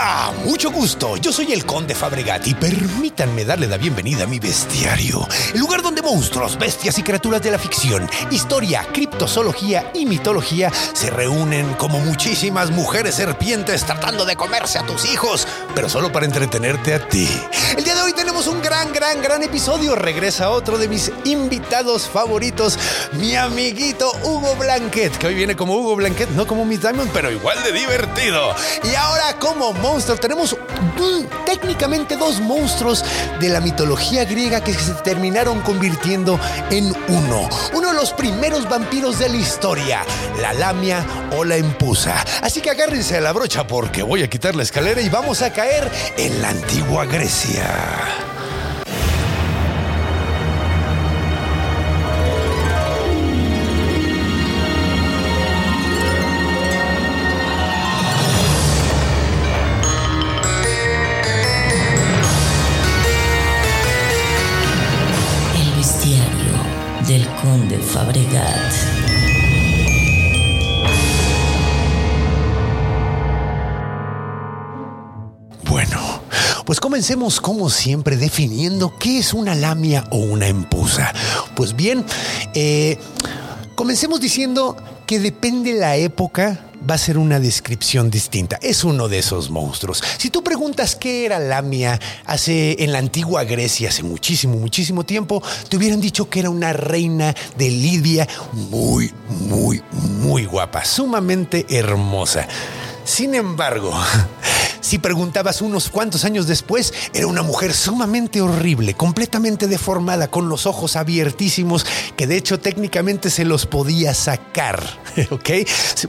Hola, mucho gusto. Yo soy el Conde Fabregat y permítanme darle la bienvenida a mi bestiario, el lugar donde monstruos, bestias y criaturas de la ficción, historia, criptozoología y mitología se reúnen como muchísimas mujeres serpientes tratando de comerse a tus hijos, pero solo para entretenerte a ti. El día de hoy gran, gran, gran episodio. Regresa otro de mis invitados favoritos, mi amiguito Hugo Blanquet, que hoy viene como Hugo Blanquet, no como Miss Diamond, pero igual de divertido. Y ahora como monstruo tenemos técnicamente dos monstruos de la mitología griega que se terminaron convirtiendo en uno. Uno de los primeros vampiros de la historia, la lamia o la empusa. Así que agárrense a la brocha porque voy a quitar la escalera y vamos a caer en la antigua Grecia. Del conde Fabregat. Bueno, pues comencemos como siempre definiendo qué es una lamia o una empusa. Pues bien, eh, comencemos diciendo que depende la época va a ser una descripción distinta. Es uno de esos monstruos. Si tú preguntas qué era Lamia hace en la antigua Grecia hace muchísimo, muchísimo tiempo, te hubieran dicho que era una reina de Lidia muy, muy, muy guapa, sumamente hermosa. Sin embargo, si preguntabas unos cuantos años después, era una mujer sumamente horrible, completamente deformada, con los ojos abiertísimos, que de hecho técnicamente se los podía sacar, ¿ok?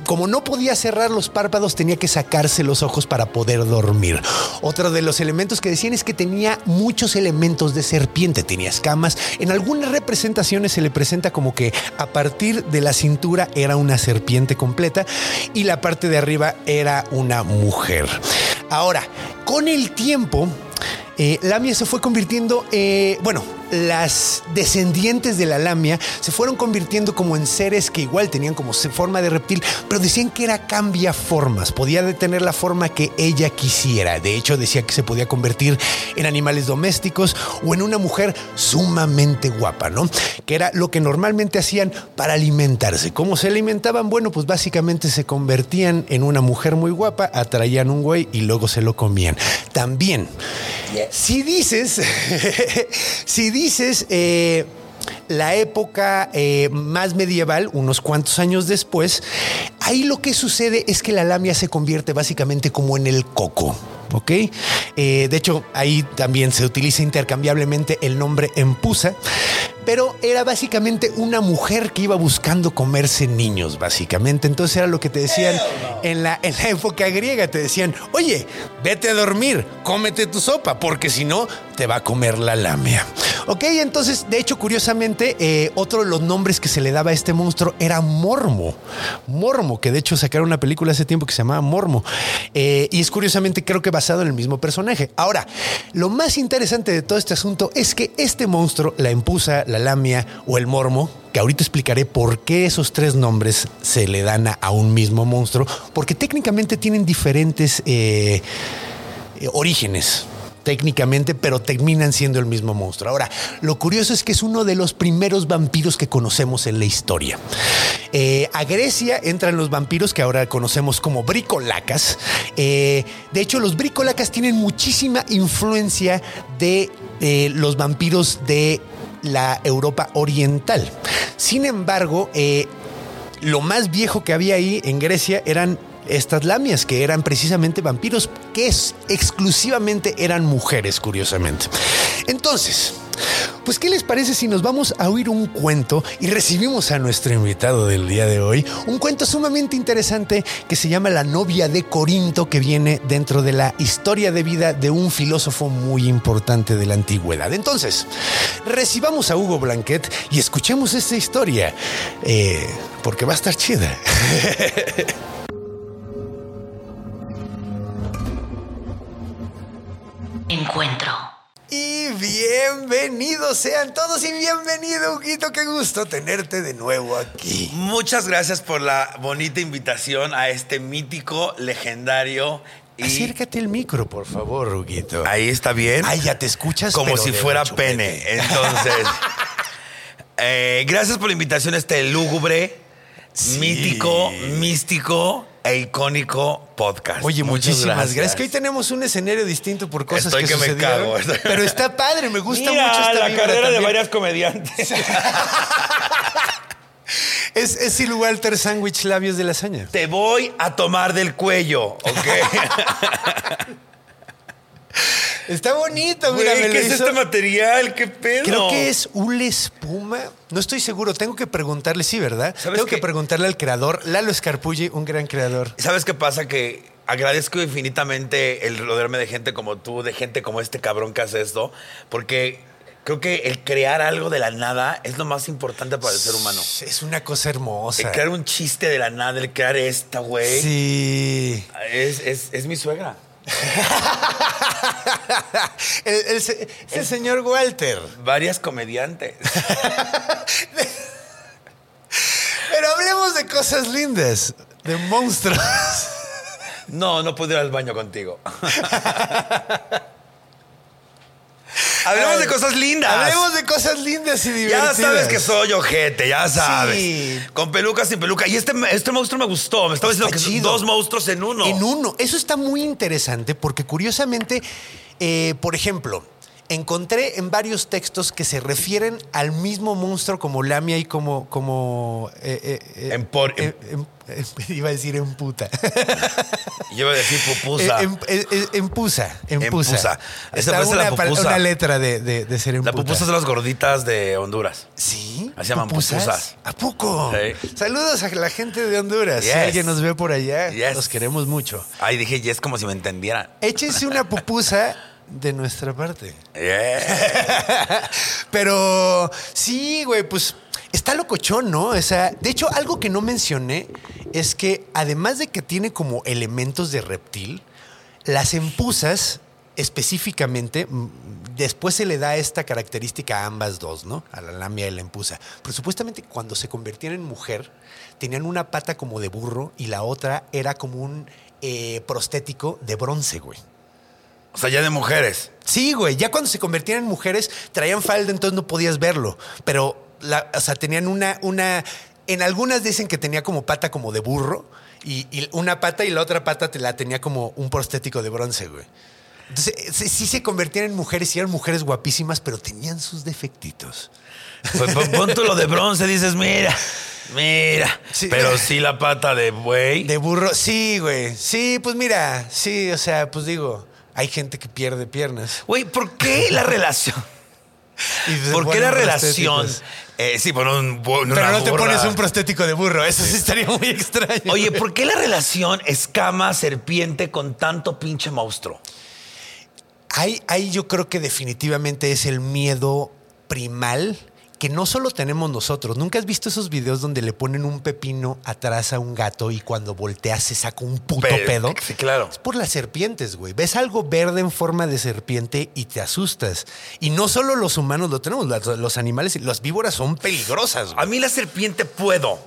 Como no podía cerrar los párpados, tenía que sacarse los ojos para poder dormir. Otro de los elementos que decían es que tenía muchos elementos de serpiente, tenía escamas. En algunas representaciones se le presenta como que a partir de la cintura era una serpiente completa y la parte de arriba era una mujer. Ahora, con el tiempo, eh, Lamia se fue convirtiendo, eh, bueno, las descendientes de la lamia se fueron convirtiendo como en seres que igual tenían como forma de reptil, pero decían que era cambia formas, podía tener la forma que ella quisiera. De hecho, decía que se podía convertir en animales domésticos o en una mujer sumamente guapa, ¿no? Que era lo que normalmente hacían para alimentarse. ¿Cómo se alimentaban? Bueno, pues básicamente se convertían en una mujer muy guapa, atraían un güey y luego se lo comían. También, si dices, si dices eh, la época eh, más medieval, unos cuantos años después, ahí lo que sucede es que la lamia se convierte básicamente como en el coco. ¿ok? Eh, de hecho, ahí también se utiliza intercambiablemente el nombre empusa, pero era básicamente una mujer que iba buscando comerse niños, básicamente. Entonces era lo que te decían en la, en la época griega, te decían, oye, vete a dormir, cómete tu sopa, porque si no, te va a comer la lamia. Ok, entonces, de hecho, curiosamente, eh, otro de los nombres que se le daba a este monstruo era Mormo. Mormo, que de hecho sacaron una película hace tiempo que se llamaba Mormo. Eh, y es curiosamente, creo que basado en el mismo personaje. Ahora, lo más interesante de todo este asunto es que este monstruo, la empusa, la lamia o el mormo, que ahorita explicaré por qué esos tres nombres se le dan a, un mismo monstruo, porque técnicamente tienen diferentes eh, eh, orígenes técnicamente, pero terminan siendo el mismo monstruo. Ahora, lo curioso es que es uno de los primeros vampiros que conocemos en la historia. Eh, a Grecia entran los vampiros que ahora conocemos como bricolacas. De hecho, los bricolacas tienen muchísima influencia de los vampiros de la Europa oriental. Sin embargo, eh, lo más viejo que había ahí en Grecia eran estas lamias que eran precisamente vampiros que exclusivamente eran mujeres, curiosamente. Entonces, pues ¿qué les parece si nos vamos a oír un cuento y recibimos a nuestro invitado del día de hoy? Un cuento sumamente interesante que se llama La novia de Corinto, que viene dentro de la historia de vida de un filósofo muy importante de la antigüedad. Entonces, recibamos a Hugo Blanquet y escuchemos esta historia, eh, porque va a estar chida. Encuentro. Y bienvenidos sean todos y bienvenido, Huguito. Qué gusto tenerte de nuevo aquí. Muchas gracias por la bonita invitación a este mítico, legendario y Acércate el micro, por favor, Huguito. ahí está bien. Ay, ya te escuchas. como pero si fuera pene. Entonces, eh, gracias por la invitación a este lúgubre, Sí. mítico, místico e icónico podcast. Oye, Muchas muchísimas gracias. Que hoy tenemos un escenario distinto por cosas Estoy que, que me cago, Pero está padre, me gusta Mira, mucho esta la carrera de varias comediantes. Es, es Sil Walter Sandwich Labios de Lasaña. Te voy a tomar del cuello, ¿ok? Está bonito, mira, Güey, me lo ¿Qué es hizo- este material? ¿Qué pedo? Creo que es hule espuma. No estoy seguro. Tengo que preguntarle, sí, ¿verdad? ¿Sabes Tengo que preguntarle al creador, Lalo Escarpulli, un gran creador. ¿Sabes qué pasa? Que agradezco infinitamente el rodearme de gente como tú, de gente como este cabrón que hace esto, porque creo que el crear algo de la nada es lo más importante para el ser humano. Es una cosa hermosa. El crear un chiste de la nada, el crear esta, güey, Sí. es, es- es mi suegra. el, señor Walter. Varias comediantes. Pero hablemos de cosas lindas, de monstruos. No, no puedo ir al baño contigo. Hablemos de cosas lindas. Hablemos de cosas lindas y Ya divertidas. sabes que soy ojete, ya sabes. Sí. Con peluca, sin peluca. Y este, este monstruo me gustó. Me estaba Está diciendo que son chido. dos monstruos en uno. En uno. Eso está muy interesante porque curiosamente, eh, por ejemplo, encontré en varios textos que se refieren al mismo monstruo como Lamia y como... como eh, eh, eh, eh, em- eh, iba a decir en puta. Yo iba a decir pupusa. Eh, en, eh, eh, en pusa. En En pusa. pusa. Esa parece la una, pa- pupusa. una letra de, de- de ser en La pupusa son las gorditas de Honduras. ¿Sí? Así llaman ¿Pupusas? pupusas. ¿A poco? Sí. Saludos a la gente de Honduras. Si Yes. alguien nos ve por allá, Yes. los queremos mucho. Ay, dije, y es como si me entendieran. Échense una pupusa de nuestra parte. Yeah. Pero sí, güey, pues está locochón, ¿no? O sea, de hecho, algo que no mencioné es que además de que tiene como elementos de reptil, las empusas específicamente, después se le da esta característica a ambas dos, ¿no? A la lamia y la empusa. Pero supuestamente cuando se convertían en mujer, tenían una pata como de burro y la otra era como un eh, prostético de bronce, güey. O sea, ya de mujeres. Sí, güey. Ya cuando se convertían en mujeres, traían falda, entonces no podías verlo. Pero, la- o sea, tenían una, una. En algunas dicen que tenía como pata como de burro. Y, y una pata y la otra pata te la tenía como un prostético de bronce, güey. Entonces, eh, sí, sí se convertían en mujeres y eran mujeres guapísimas, pero tenían sus defectitos. Pues pon, pon tú lo de bronce, dices, mira, mira. Sí. Pero sí la pata de buey. De burro, sí, güey. Sí, pues mira, sí, o sea, pues digo, hay gente que pierde piernas. Güey, ¿por qué la relación? ¿Por qué la relación? Eh, sí, bueno, un, Pero no te pones un prostético de burro, eso sí estaría muy extraño. Oye, ¿por qué la relación escama-serpiente con tanto pinche monstruo? Ahí, ahí yo creo que definitivamente es el miedo primal que no solo tenemos nosotros. ¿Nunca has visto esos videos donde le ponen un pepino atrás a un gato y cuando voltea se saca un puto Pe- pedo? Sí, claro. Es por las serpientes, güey. Ves algo verde en forma de serpiente y te asustas. Y no solo los humanos lo tenemos, los, animales y las víboras son peligrosas. güey. A mí la serpiente puedo.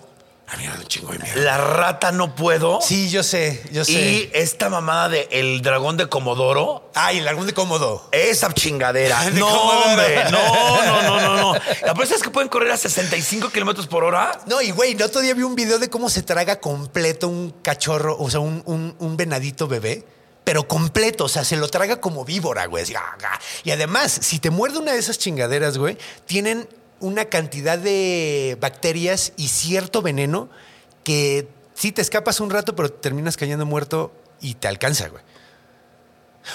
A mí me da un chingo de miedo. La rata no puedo. Sí, yo sé, yo sé. Y esta mamada de el dragón de Comodoro. Ay, el dragón de cómodo. Esa chingadera. De no, Comodoro. hombre. No, no, no, no, no. La verdad es que pueden correr a 65 kilómetros por hora. No, y güey, el otro día vi un video de cómo se traga completo un cachorro, o sea, un, un- un venadito bebé. Pero completo, o sea, se lo traga como víbora, güey. ah, ah. Y además, si te muerde una de esas chingaderas, güey, tienen una cantidad de bacterias y cierto veneno que sí te escapas un rato, pero terminas cayendo muerto y te alcanza, güey.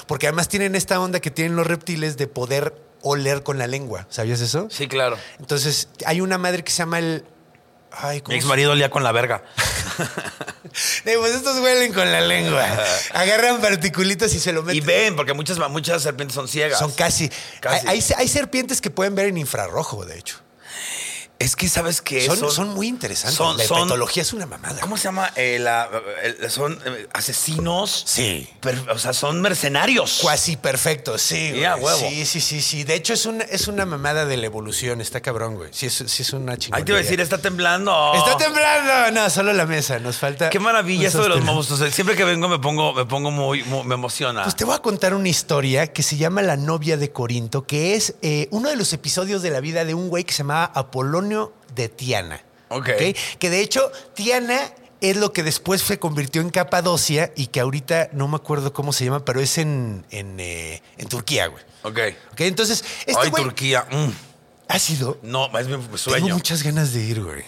Porque además tienen esta onda que tienen los reptiles de poder oler con la lengua. ¿Sabías eso? Sí, claro. Entonces, hay una madre que se llama el. Ay, ¿cómo Mi ex marido olía con la verga. Eh, pues estos huelen con la lengua. Agarran particulitas y se lo meten. Y ven, porque muchas, muchas serpientes son ciegas. Son casi. Casi. Hay, hay- hay serpientes que pueden ver en infrarrojo, de hecho. Es que, ¿sabes qué? Son, son muy interesantes. son- la herpetología es una mamada. ¿Cómo se llama? Eh, la- el- son eh, asesinos. Sí. per- o sea, son mercenarios. Cuasi perfecto, sí. Güey. huevo. Sí, sí, sí, sí. De hecho, es una, es una mamada de la evolución. Está cabrón, güey. Sí, es, sí es una chingada. Ahí te iba a decir, está temblando. Está temblando. No, solo la mesa. Nos falta. Qué maravilla esto de los monstruos. Siempre que vengo me pongo, me pongo muy, muy- me emociona. Pues te voy a contar una historia que se llama La novia de Corinto, que es eh, uno de los episodios de la vida de un güey que se llamaba Apolonio de Tiana. Ok. Que de hecho, Tiana es lo que después se convirtió en Capadocia y que ahorita no me acuerdo cómo se llama, pero es en, en, eh, en Turquía, güey. ok. Ok, entonces, este Ay, güey Turquía. mm. ha sido. No, es mi Tengo sueño. muchas ganas de ir, güey.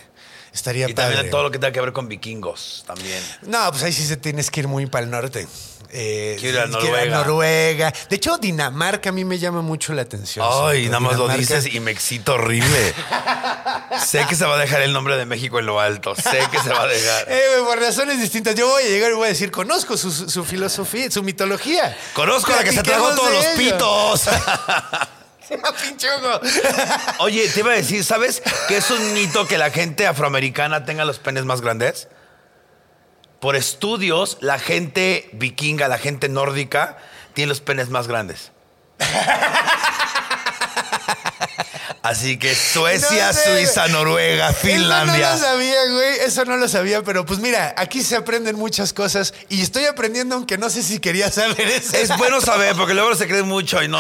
Estaría Y padre. también todo lo que tenga que ver con vikingos también. No, pues ahí sí se tienes que ir muy para el norte. Eh, Quiero ir a tienes que Noruega. Noruega. De hecho, Dinamarca a mí me llama mucho la atención. Ay, nada más lo dices y me excito horrible. sé que se va a dejar el nombre de México en lo alto. Sé que se va a dejar. Eh, güey, por razones distintas. Yo voy a llegar y voy a decir, conozco su, su filosofía, su mitología. Conozco a la que se Platiquemos todos los pitos. Oye, te iba a decir, ¿sabes que es un mito que la gente afroamericana tenga los penes más grandes? Por estudios, la gente vikinga, la gente nórdica, tiene los penes más grandes. Así que Suecia, No sé, Suiza, Noruega, Finlandia. Eso no lo sabía, güey. Eso no lo sabía, pero pues mira, aquí se aprenden muchas cosas y estoy aprendiendo aunque no sé si quería saber eso. Es bueno saber, porque luego se creen mucho y no.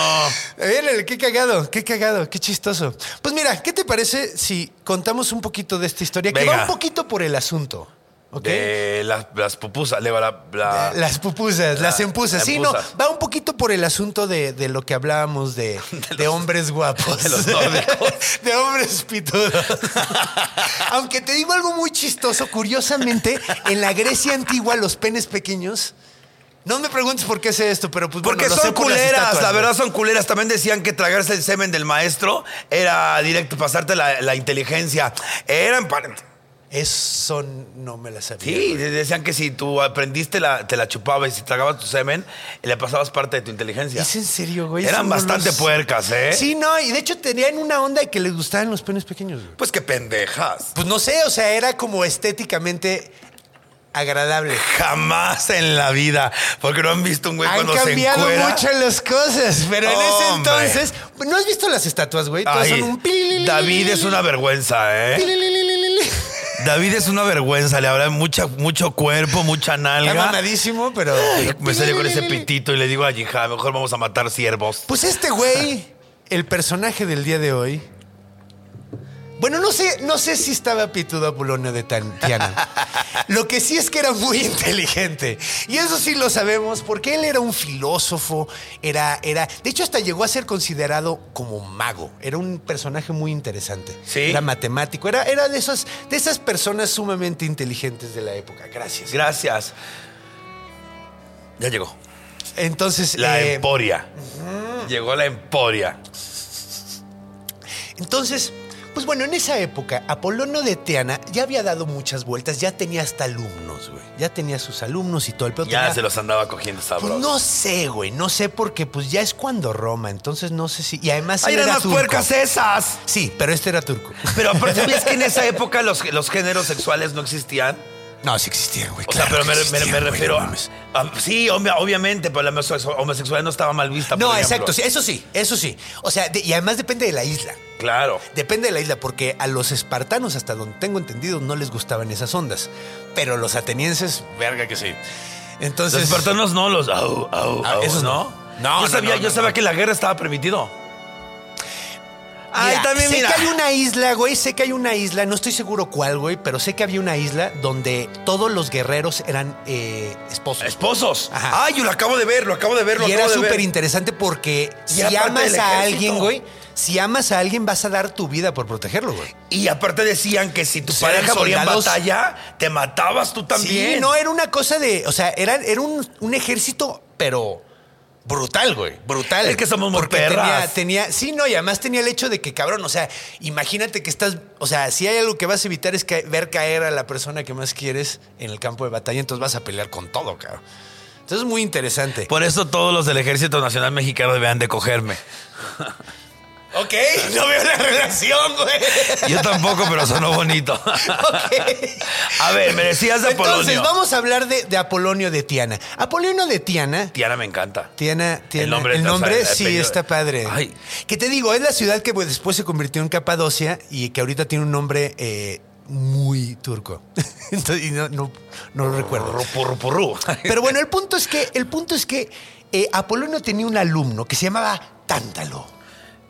Qué cagado, qué cagado, qué chistoso. Pues mira, ¿qué te parece si contamos un poquito de esta historia? Que va un poquito por el asunto. De las, las pupusas, le va la, la- Las pupusas, las La- empusas. Sí, no, va un poquito por el asunto de, de lo que hablábamos de, de hombres guapos. de los nórdicos. de hombres pitudos. Aunque te digo algo muy chistoso, curiosamente, en la Grecia antigua los penes pequeños... No me preguntes por qué sé esto, pero pues Porque son culeras, la verdad son culeras. También decían que tragarse el semen del maestro era directo pasarte la, la inteligencia. Eran para... Eso no me la sabía. Sí, güey. decían que si tú aprendiste, la, te la chupabas y si tragabas tu semen, le pasabas parte de tu inteligencia. ¿Es en serio, güey? Eran bastante puercas, ¿eh? Sí, no, y de hecho tenían una onda de que les gustaban los penes pequeños, güey. Pues qué pendejas. Pues no sé, o sea, era como estéticamente agradable. Jamás en la vida. Porque no han visto un güey Han cuando se cambiado encuera. mucho las cosas, pero en ese entonces, ¿no has visto las estatuas, güey? Todas Ay, son un. David es una vergüenza, ¿eh? David es una vergüenza. Le habrá mucha, mucho cuerpo, mucha Está nalga. mamadísimo, pero. Me salió con ese pitito y le digo a Yija, mejor vamos a matar ciervos. Pues este güey, el personaje del día de hoy. Bueno, no sé, no sé si estaba pitudo Apolonio de Tantiana. Lo que sí es que era muy inteligente. Y eso sí lo sabemos, porque él era un filósofo, era, era. De hecho, hasta llegó a ser considerado como mago. Era un personaje muy interesante. Sí. Era matemático, era, era de, esas, de esas personas sumamente inteligentes de la época. Gracias. Gracias. Ya llegó. Entonces, La eh, emporia. Llegó la emporia. Entonces, pues bueno, en esa época, Apolono de Teana ya había dado muchas vueltas, ya tenía hasta alumnos, güey. Ya tenía sus alumnos y todo el pedo. Ya tenía- se los andaba cogiendo Pues sabrosos. no sé, güey, no sé porque pues ya es cuando Roma, entonces no sé si... Y además ¡Ay, eran era las turco. puercas esas! Sí, pero este era turco. Pero aparte, ¿sabías que en esa época los, los géneros sexuales no existían? No, sí existían, güey. O sea, pero me, que me- me existían, güey, refiero no a, mames. a- Sí, obvia- obviamente, pero la homosexu- homosexualidad no estaba mal vista. por No, ejemplo. exacto, sí, eso sí, eso sí. O sea, de- y además depende de la isla. Claro. Depende de la isla, porque a los espartanos, hasta donde tengo entendido, no les gustaban esas ondas. Pero los atenienses, verga que sí. Entonces. Los espartanos no, los. Au, au, Ah, au, esos ¿no? no. No, yo sabía, no, yo sabía no. que la guerra estaba permitido. Ay, Mira, también sé mira. que hay una isla, güey, sé que hay una isla, no estoy seguro cuál, güey, pero sé que había una isla donde todos los guerreros eran eh, esposos. Esposos. Ajá. Ay, yo lo acabo de ver, lo acabo de ver, lo y acabo era de ver. súper interesante porque Y si era amas a alguien, güey, si amas a alguien vas a dar tu vida por protegerlo, güey. Y aparte decían que si tu Pues eran pareja moría en batalla, te matabas tú también. Sí, no, era una cosa de, o sea, era, era un, un ejército, pero brutal, güey. Brutal. Es que somos muy Porque perras. Tenía, tenía, sí, no, y además tenía el hecho de que, cabrón, o sea, imagínate que estás, o sea, si hay algo que vas a evitar es ver caer a la persona que más quieres en el campo de batalla, entonces vas a pelear con todo, cabrón. Entonces es muy interesante. Por eso todos los del Ejército Nacional Mexicano deberían de cogerme. Ok, no veo la relación, güey. Yo tampoco, pero sonó bonito. Ok. A ver, me decías de Entonces, Apolonio. vamos a hablar de, de Apolonio de Tiana. Apolonio de Tiana. Tiana me encanta. Tiana, Tiana- El nombre el nombre o sea, el sí está padre. Ay. Que te digo, es la ciudad que pues, después se convirtió en Capadocia y que ahorita tiene un nombre eh, muy turco. Entonces, no, no, no lo recuerdo. Pero bueno, el punto es que, el punto es que eh, Apolonio tenía un alumno que se llamaba Tántalo.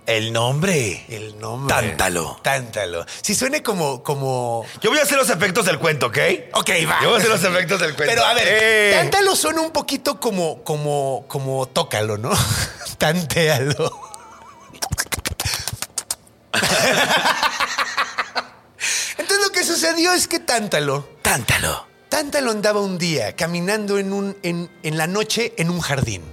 El nombre. El nombre. Tántalo. Tántalo. Si suene como, como. Yo voy a hacer los efectos del cuento, ¿ok? Ok, va. Yo voy a hacer los efectos del cuento. Pero a ver, Eh. tántalo suena un poquito como, como, como tócalo, ¿no? Tantealo. Entonces lo que sucedió es que Tántalo, Tántalo. Tántalo andaba un día caminando en, un, en, en la noche en un jardín.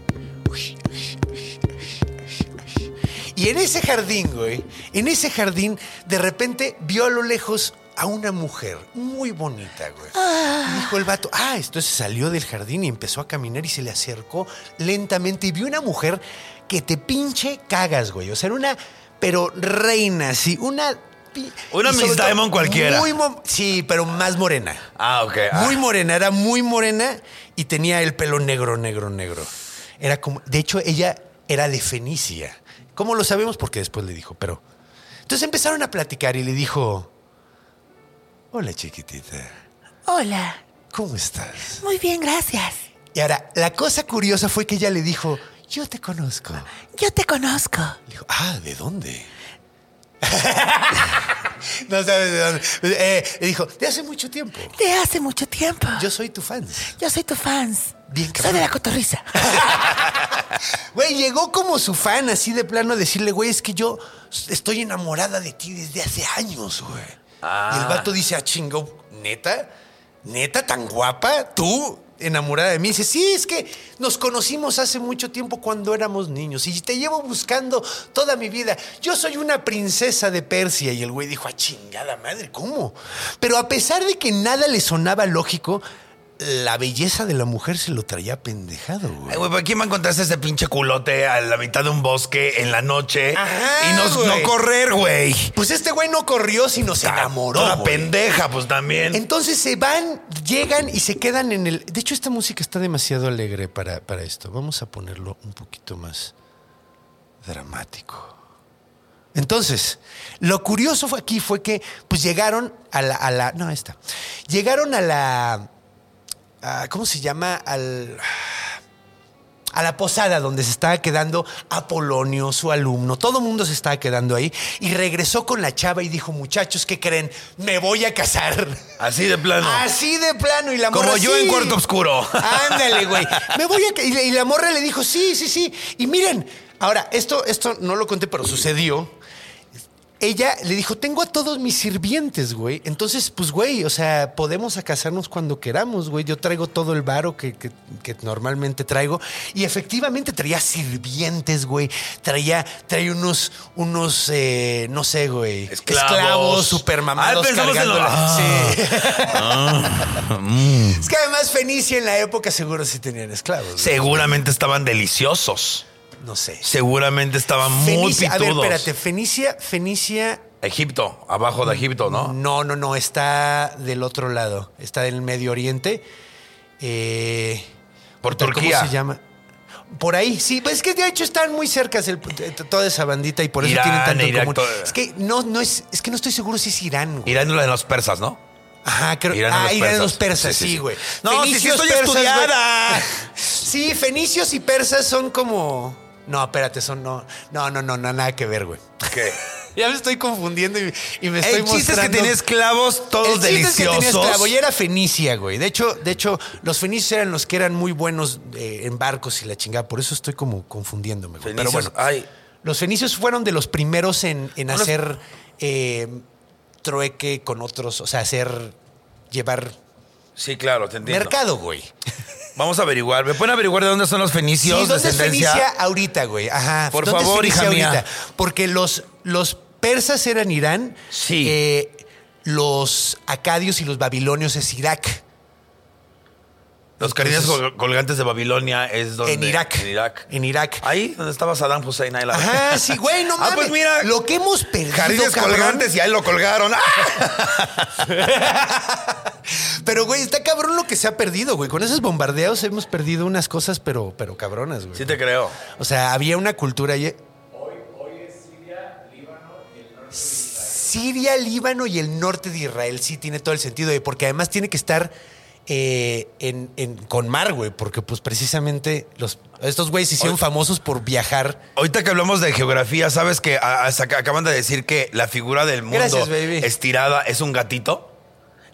Y en ese jardín, güey, en ese jardín, de repente vio a lo lejos a una mujer muy bonita, güey. Y dijo el vato, ah, entonces salió del jardín y empezó a caminar y se le acercó lentamente y vio una mujer que te pinche cagas, güey. O sea, era una, pero reina, sí, una... Una Miss Diamond cualquiera. muy sí, pero más morena. Ah, ok. Ah. Muy morena, era muy morena y tenía el pelo negro, negro, negro. Era como, de hecho, ella era de Fenicia. ¿Cómo lo sabemos? Porque después le dijo, pero. Entonces empezaron a platicar y le dijo: Hola, chiquitita, Hola, ¿cómo estás? muy bien, gracias. Y ahora, la cosa curiosa fue que ella le dijo: Yo te conozco. Yo te conozco. Le dijo: Ah, ¿de dónde? no sabes de dónde. Eh, dijo: De hace mucho tiempo. De hace mucho tiempo. Yo soy tu fan. Yo soy tu fans. Bien, Soy cabrón. de la cotorriza. Güey, llegó como su fan así de plano a decirle, güey, es que yo estoy enamorada de ti desde hace años, güey. Y el vato dice, ah, chingo, ¿neta? ¿Neta tan guapa? ¿Tú? Enamorada de mí. Dice, sí, es que nos conocimos hace mucho tiempo cuando éramos niños y te llevo buscando toda mi vida. Yo soy una princesa de Persia. Y el güey dijo, ah, chingada madre, ¿cómo? Pero a pesar de que nada le sonaba lógico, la belleza de la mujer se lo traía pendejado, güey. Ay, güey, ¿para quién va a encontrarse ese pinche culote a la mitad de un bosque en la noche Ajá, y no, güey. no correr, güey? Pues este güey no corrió, sino se enamoró. Toda güey. pendeja, pues también. Entonces se van, llegan y se quedan en el. De hecho, esta música está demasiado alegre para, para esto. Vamos a ponerlo un poquito más dramático. Entonces, lo curioso fue aquí fue que, pues llegaron a la. a la- no, esta. Llegaron a la. A- ¿Cómo se llama? Al a la posada donde se estaba quedando Apolonio, su alumno. Todo el mundo se estaba quedando ahí. Y regresó con la chava y dijo, muchachos, ¿qué creen? Me voy a casar. Así de plano. Así de plano. Y la Como morra, yo en. Cuarto Oscuro. Ándale, güey. Me voy a... ca-". Y la- y la morra le dijo, sí, sí, sí. Y miren, ahora, esto, esto no lo conté, pero sucedió. Ella le dijo, tengo a todos mis sirvientes, güey. Entonces, pues, güey, o sea, podemos a casarnos cuando queramos, güey. Yo traigo todo el varo que, que- que normalmente traigo. Y efectivamente traía sirvientes, güey. Traía, traía unos, unos, eh, no sé, güey. Esclavos. Esclavos super mamados Ah, pensamos en lo- cargándola. Ah. Sí. Es que además Fenicia en la época seguro sí tenían esclavos. güey. Seguramente estaban deliciosos. No sé. Seguramente estaban muy Fenicia, a ver, pitudos. espérate, Fenicia, Fenicia. Egipto, abajo de Egipto, ¿no? No, no, no, está del otro lado. Está del Medio Oriente. Eh, Por ¿cómo Turquía. se llama? Por ahí, sí, pues es que de hecho están muy cerca el- toda esa bandita y por eso Irán, tienen tanto en común. todo- Es que no, no es, es que no estoy seguro si es Irán. güey. Irán es la de los persas, ¿no? Ajá, creo. Irán ah, los Irán de persas. los persas, Sí, sí, sí, sí. güey. No, sí, sí, Fenicios, estoy persas, estudiada. Sí, fenicios y persas son como. No, espérate, son no. No, no, no, no, nada que ver, güey. ¿Qué? Ya me estoy confundiendo y, y me estoy El chiste es que mostrando- tenía esclavos todos El chiste es que deliciosos. tenía esclavo y era Fenicia, güey. De hecho, de hecho, los fenicios eran los que eran muy buenos eh, en barcos y la chingada. Por eso estoy como confundiéndome, güey. Pero bueno, ay. los fenicios fueron de los primeros en, hacer eh, trueque con otros, o sea, hacer llevar Sí, claro, te entiendo. mercado, güey. Vamos a averiguar. ¿Me pueden averiguar de dónde son los Sí, fenicios? ¿dónde es? Fenicia ahorita, güey? Ajá. Por ¿dónde es favor, Fenicia hija mía. ahorita? Porque los, los persas eran Irán. Sí. eh, los acadios y los babilonios es Irak. Los col- colgantes de Babilonia es donde. En Irak. En Irak. En Irak. Ahí donde estaba Saddam Hussein. Ahí la Ajá, sí, güey, no Ah, mames. pues mira. Lo que hemos perdido, cabrón. colgantes y ahí lo colgaron. ¡Ah! Pero, güey, está cabrón lo que se ha perdido, güey. Con esos bombardeos hemos perdido unas cosas, pero, pero cabronas, güey. Sí te creo. O sea, había una cultura ahí. Siria, Líbano y el norte de Israel sí tiene todo el sentido, güey, porque además tiene que estar eh, en, en- con mar, güey, porque pues precisamente los, estos güeyes se hicieron famosos por viajar. Ahorita que hablamos de geografía, ¿sabes que hasta acaban de decir que la figura del mundo Gracias, estirada es un gatito?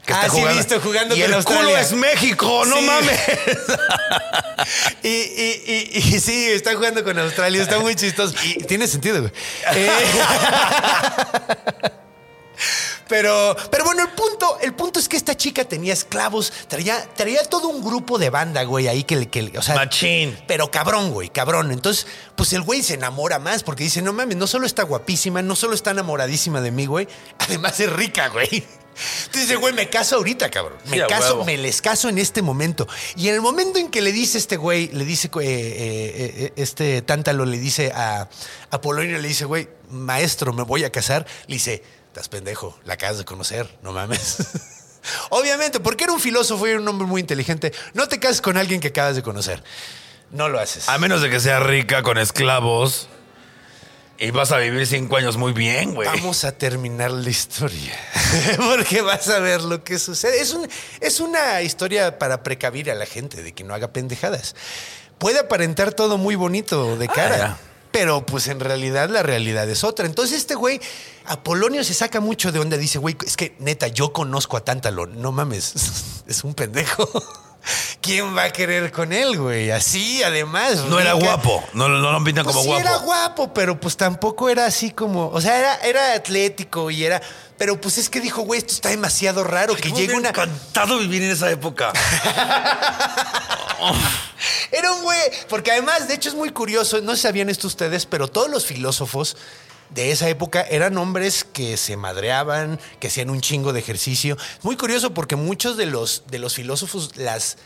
Que Ah, sí, he visto jugando y con el Australia. culo es México, no Sí. mames. Y, y- y- y sí, está jugando con Australia, está muy chistoso. Y tiene sentido, güey. Eh, Pero, pero bueno, el punto, el punto es que esta chica tenía esclavos, traía, traía todo un grupo de banda, güey, ahí que, que o sea, Machín. pero cabrón, güey, cabrón. Entonces, pues el güey se enamora más porque dice, no mames, no solo está guapísima, no solo está enamoradísima de mí, güey, además es rica, güey. Entonces dice, güey, me caso ahorita, cabrón. Me Sí, caso, huevo. me les caso en este momento. Y en el momento en que le dice este güey, le dice, eh, eh, eh, este Tántalo le dice a, a Polonio, le dice, güey, maestro, me voy a casar, le dice, estás pendejo, la acabas de conocer, no mames. Obviamente, porque era un filósofo y era un hombre muy inteligente. No te cases con alguien que acabas de conocer. No lo haces. A menos de que sea rica con esclavos. Y vas a vivir cinco años muy bien, güey. Vamos a terminar la historia. Porque vas a ver lo que sucede. Es, un- es una historia para precavir a la gente de que no haga pendejadas. Puede aparentar todo muy bonito de cara. ya. Pero pues en realidad la realidad es otra. Entonces este güey, Apolonio se saca mucho de onda. Dice, güey, es que neta, yo conozco a Tántalo. No mames, es un pendejo. ¿Quién va a querer con él, güey? Así, además. No era guapo. No, no lo pintan Pues como sí guapo. era guapo, pero pues tampoco era así como, o sea, era, era atlético y era, pero pues es que dijo, güey, esto está demasiado raro, que ¿Cómo llegue me una... encantado vivir en esa época. Era un güey, porque además, de hecho es muy curioso, no sabían esto ustedes, pero todos los filósofos de esa época eran hombres que se madreaban, que hacían un chingo de ejercicio. Muy curioso porque muchos de los, de los filósofos, las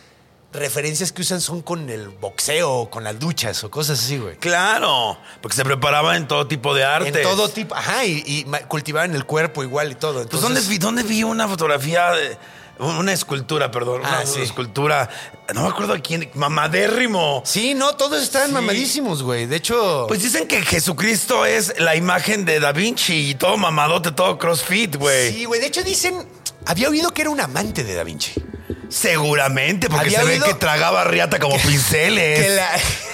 referencias que usan son con el boxeo, con las duchas o cosas así, güey. claro. Porque se preparaba en todo tipo de arte. En todo tipo, ajá, y, cultivaban el cuerpo igual y todo. Pues ¿dónde, Entonces- vi, ¿dónde vi una fotografía de. Una escultura, perdón. Ah, una sí. escultura. No me acuerdo a quién. Mamadérrimo. Sí, no, todos están Sí. mamadísimos, güey. De hecho, Pues dicen que Jesucristo es la imagen de Da Vinci y todo mamadote, todo crossfit, güey. sí, güey. De hecho, dicen, había oído que era un amante de Da Vinci. Seguramente, porque se ve que tragaba riata como pinceles. Que la,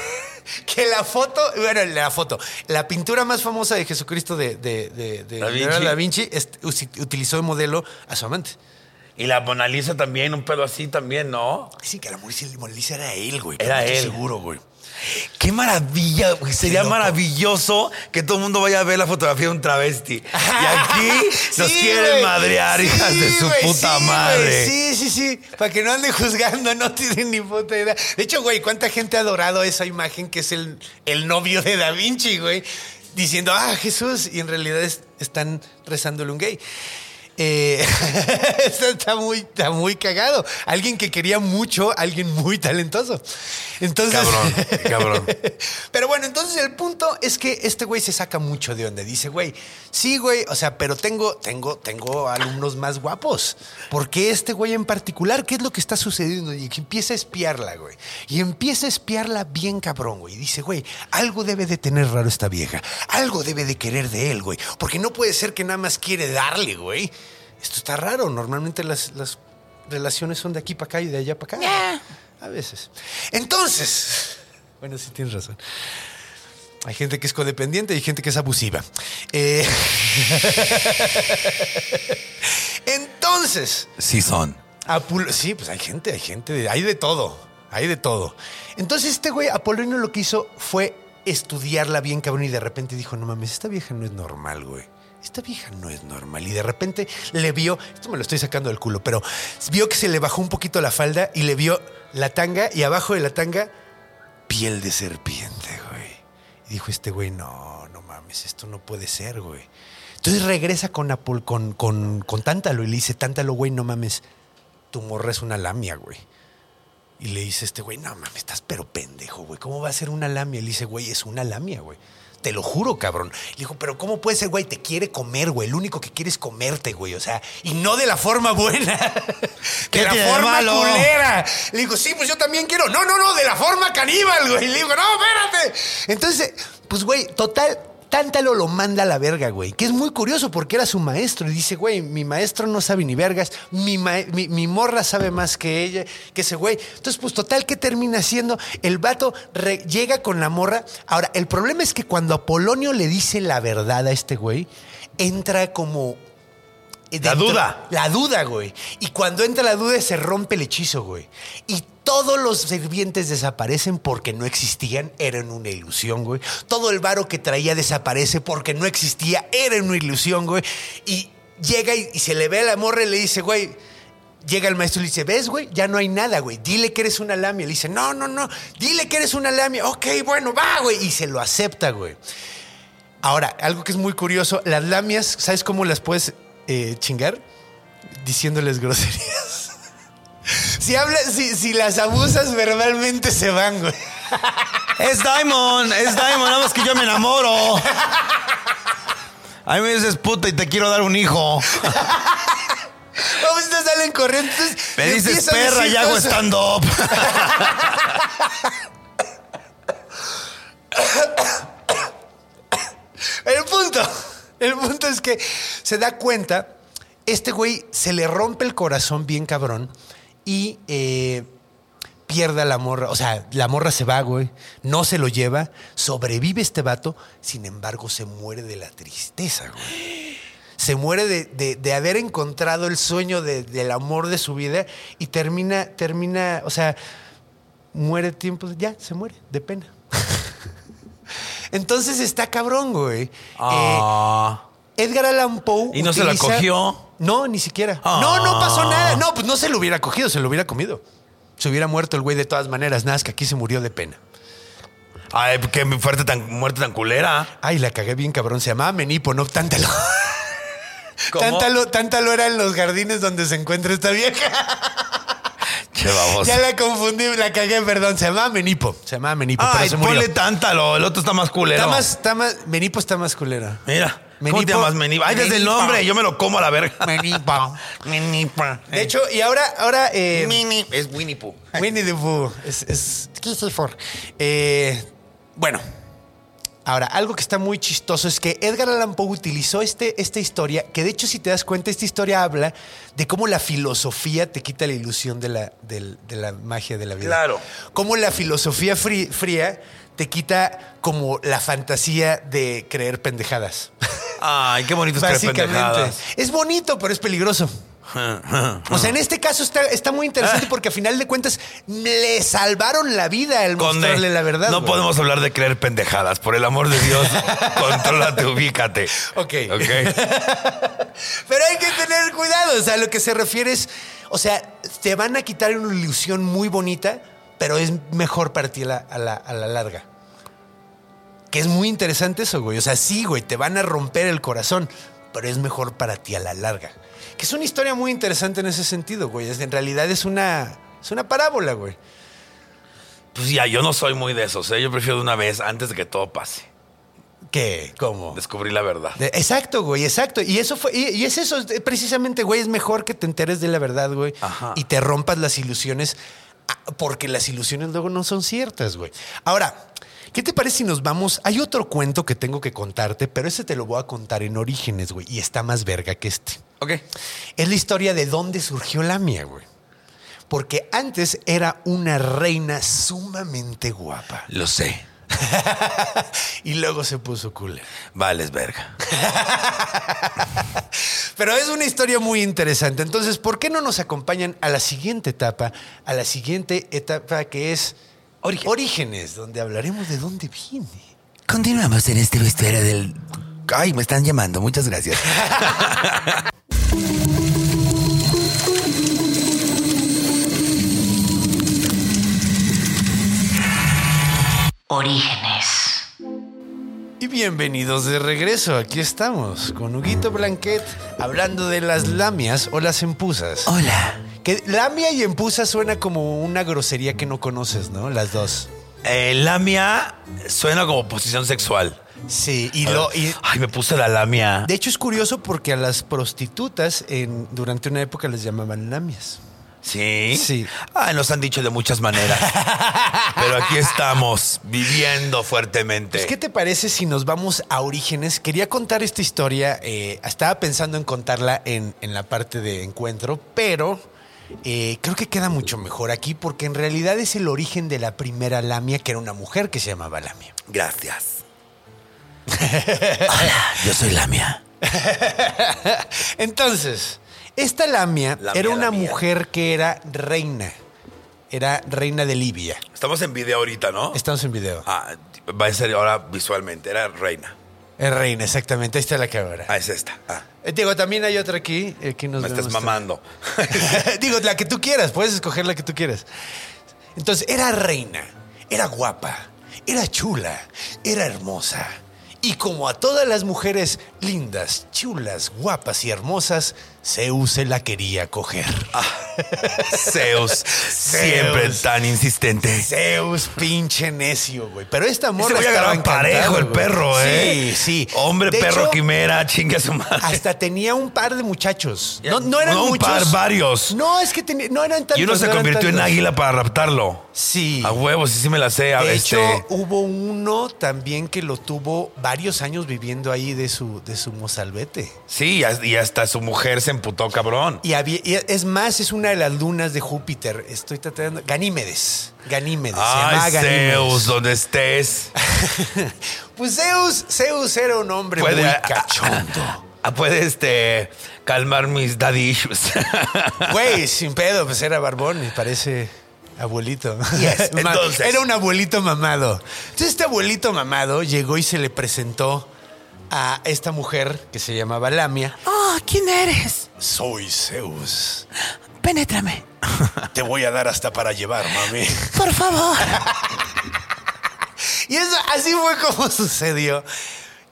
que la foto, bueno, la foto, la pintura más famosa de Jesucristo de, de, de- de Da Vinci. da Vinci usi- utilizó de modelo a su amante. Y la Mona Lisa también, un pedo así también, ¿no? Dicen que la Mona Lisa era él, güey. Era él. seguro, güey. Qué maravilla, güey. Sería maravilloso que todo el mundo vaya a ver la fotografía de un travesti. Y aquí nos Sí, quieren güey. madrear, Sí, hijas de su güey, puta sí, madre. güey. Sí, sí, sí. Para que no ande juzgando, no tienen ni puta idea. De hecho, güey, ¿cuánta gente ha adorado esa imagen que es el, el novio de Da Vinci, güey? Diciendo, ah, Jesús. Y en realidad es- están rezándole un gay. Eh, está muy, está muy cagado. Alguien que quería mucho, alguien muy talentoso. Entonces. Cabrón, cabrón. Pero bueno, entonces el punto es que este güey se saca mucho de donde dice, güey, sí, güey, o sea, pero tengo, tengo, tengo alumnos más guapos. ¿Por qué este güey en particular? ¿Qué es lo que está sucediendo? Y que empieza a espiarla, güey. Y empieza a espiarla bien cabrón, güey. Y dice, güey, algo debe de tener raro esta vieja. Algo debe de querer de él, güey. Porque no puede ser que nada más quiere darle, güey. Esto está raro. Normalmente las, las relaciones son de aquí para acá y de allá para acá. A veces. Entonces, bueno, sí tienes razón. Hay gente que es codependiente y hay gente que es abusiva. Eh, Entonces, Sí son. Apul- sí, pues hay gente, hay gente, de- hay de todo, hay de todo. Entonces este güey, Apolonio lo que hizo fue estudiarla bien cabrón y de repente dijo, no mames, esta vieja no es normal, güey. Esta vieja no es normal. Y de repente le vio, esto me lo estoy sacando del culo, pero vio que se le bajó un poquito la falda y le vio la tanga y abajo de la tanga, piel de serpiente, güey. Y dijo este güey, no, no mames, esto no puede ser, güey. Entonces regresa con, Apol, con, con, con Tántalo y le dice, Tántalo, güey, no mames, tu morra es una lamia, güey. Y le dice este güey, no mames, estás pero pendejo, güey. ¿Cómo va a ser una lamia? Y le dice, güey, es una lamia, güey. Te lo juro, cabrón. Le dijo, pero ¿cómo puede ser, güey? Te quiere comer, güey. El único que quiere es comerte, güey. O sea, y no de la forma buena. ¿Qué de la forma malo? culera. Le dijo, sí, pues yo también quiero. No, no, no, de la forma caníbal, güey. Le digo, no, espérate. Entonces, pues, güey, total, Tántalo lo manda a la verga, güey. Que es muy curioso porque era su maestro. Y dice, güey, mi maestro no sabe ni vergas. Mi, mi, mi morra sabe más que ella, que ese güey. Entonces, pues total, ¿qué termina haciendo? El vato llega con la morra. Ahora, el problema es que cuando Apolonio le dice la verdad a este güey, entra como... La duda. La duda, güey. Y cuando entra la duda se rompe el hechizo, güey. Y todos los sirvientes desaparecen porque no existían, eran una ilusión, güey. Todo el varo que traía desaparece porque no existía, era una ilusión, güey. Y llega y, se le ve a la morra y le dice, güey, llega el maestro y le dice, ¿ves, güey? Ya no hay nada, güey. Dile que eres una lamia. Le dice, no, no, no. Dile que eres una lamia. Ok, bueno, va, güey. Y se lo acepta, güey. Ahora, algo que es muy curioso, las lamias, ¿sabes cómo las puedes eh, chingar? Diciéndoles groserías. Si, hablas, si, si las abusas verbalmente se van, güey. Es Diamond, es Diamond, nada más que yo me enamoro. A mí me dices puta y te quiero dar un hijo. Vamos, te salen corriendo. entonces, Me dices a perra y hago stand-up. El punto, el punto es que se da cuenta, este güey se le rompe el corazón bien cabrón y eh, pierde a la morra. O sea, la morra se va, güey, no se lo lleva, sobrevive este vato, sin embargo se muere de la tristeza, güey. Se muere de, de- de haber encontrado el sueño de- del amor de su vida y termina, termina, o sea, muere tiempo, ya, se muere, de pena. Entonces está cabrón, güey. Eh, Ah. Edgar Allan Poe. ¿Y no se la cogió? No, ni siquiera. Ah. No, no pasó nada. No, pues no se lo hubiera cogido, se lo hubiera comido. Se hubiera muerto el güey de todas maneras. Nada, es que aquí se murió de pena. Ay, qué fuerte tan, muerte tan culera. Ay, la cagué bien, cabrón. Se llamaba Menipo, no Tántalo. ¿Cómo? Tántalo, Tántalo era en los jardines donde se encuentra esta vieja. Che. Ya la confundí, la cagué, perdón. Se llamaba Menipo. Se llamaba Menipo, Ay, pero se murió. ponle tántalo, el otro está más culero. Está más, está más, Menipo está más culera. Mira, ¿cómo Menipo. te llamas Menipo? Ay, desde el nombre, yo me lo como a la verga. Menipo. Menipo. De hecho, y ahora, ahora. eh, Mini es Winnie Pooh. Winnie the Pooh. Es, es Eh, bueno, ahora, algo que está muy chistoso es que Edgar Allan Poe utilizó este, esta historia, que de hecho, si te das cuenta, esta historia habla de cómo la filosofía te quita la ilusión de la, de la magia de la vida. Claro. Cómo la filosofía frí- fría te quita como la fantasía de creer pendejadas. Ay, qué bonito es creer pendejadas. Es bonito, pero es peligroso. O sea, en este caso está, está muy interesante porque a final de cuentas le salvaron la vida al Conde, mostrarle la verdad. no güey. podemos hablar de creer pendejadas. Por el amor de Dios, contrólate, ubícate. Ok. Ok. Pero hay que tener cuidado. O sea, lo que se refiere es. O sea, te van a quitar una ilusión muy bonita, pero es mejor para ti a la, a la- a la larga. Que es muy interesante eso, güey. O sea, sí, güey, te van a romper el corazón, pero es mejor para ti a la larga. Que es una historia muy interesante en ese sentido, güey. Es- En realidad es una, es una parábola, güey. Pues ya, yo no soy muy de esos. ¿eh? Yo prefiero de una vez, antes de que todo pase. ¿Qué? ¿Cómo? Descubrí la verdad. De- Exacto, güey, exacto. Y eso fue, y, y es eso, es- precisamente, güey, es mejor que te enteres de la verdad, güey. Ajá. Y te rompas las ilusiones, ah, porque las ilusiones luego no son ciertas, güey. Ahora, ¿qué te parece si nos vamos? Hay otro cuento que tengo que contarte, pero ese te lo voy a contar en Orígenes, güey. Y está más verga que este. Ok. Es la historia de dónde surgió la mía, güey. Porque antes era una reina sumamente guapa. Lo sé. y luego se puso culera. Vales, verga. Pero es una historia muy interesante. Entonces, ¿por qué no nos acompañan a la siguiente etapa? A la siguiente etapa que es Orígenes, donde hablaremos de dónde viene. Continuamos en este vestuario del. Ay, me están llamando. Muchas gracias. Orígenes. Y bienvenidos de regreso. Aquí estamos con Huguito Blanquet hablando de las lamias o las empusas. Hola. Que lamia y empusa suena como una grosería que no conoces, ¿no? Las dos. Eh, lamia suena como posición sexual. Sí, y lo. y- Ay, me puse la lamia. de hecho, es curioso porque a las prostitutas en, durante una época les llamaban lamias. ¿Sí? Sí. Ay, nos han dicho de muchas maneras. Pero aquí estamos, viviendo fuertemente. Pues, ¿Qué te parece si nos vamos a orígenes? Quería contar esta historia, eh, estaba pensando en contarla en, en la parte de encuentro, pero eh, creo que queda mucho mejor aquí porque en realidad es el origen de la primera lamia, que era una mujer que se llamaba Lamia. Gracias. Yo soy Lamia. Entonces, esta Lamia Lamia, era una Lamia. mujer que era reina, era reina de Libia. Estamos en video ahorita, ¿no? Estamos en video. Ah, va a ser ahora visualmente. Era reina. Es reina, exactamente, ahí está la cámara. Ah, es esta. Ah, Eh, Digo, también hay otra aquí. Aquí nos me estás vemos mamando. Digo, la que tú quieras, puedes escoger la que tú quieras. Entonces, era reina, era guapa, era chula, era hermosa. Y como a todas las mujeres lindas, chulas, guapas y hermosas, Zeus se la quería coger. Zeus, siempre Zeus. tan insistente. Zeus, pinche necio, güey. Pero esta morra a estaba agarrar parejo el güey. perro, ¿eh? Sí, sí. Hombre, De perro, hecho, quimera, chingue a su madre. Hasta tenía un par de muchachos. No, no eran No un par, varios. No, es que no eran tantos. y uno se no convirtió en águila para raptarlo. Sí. A huevos, sí, sí me la sé. A De este, hecho, hubo uno también que lo tuvo varios años viviendo ahí de su, de su mozalbete. Sí, y hasta su mujer se emputó, cabrón. Y, había, y es más, es una de las lunas de Júpiter. Estoy tratando. Ganímedes. Ganímedes. se Ay, Ganímedes. Zeus, donde estés. Pues Zeus, Zeus era un hombre muy ah, cachondo. ah, puede este, calmar mis daddy issues. Güey, sin pedo, pues era barbón y parece abuelito. Yes, entonces. Era un abuelito mamado. Entonces este abuelito mamado llegó y se le presentó a esta mujer que se llamaba Lamia. Oh, ¿quién eres? Soy Zeus. Penétrame. Te voy a dar hasta para llevar, mami. Por favor. Y eso, así fue como sucedió.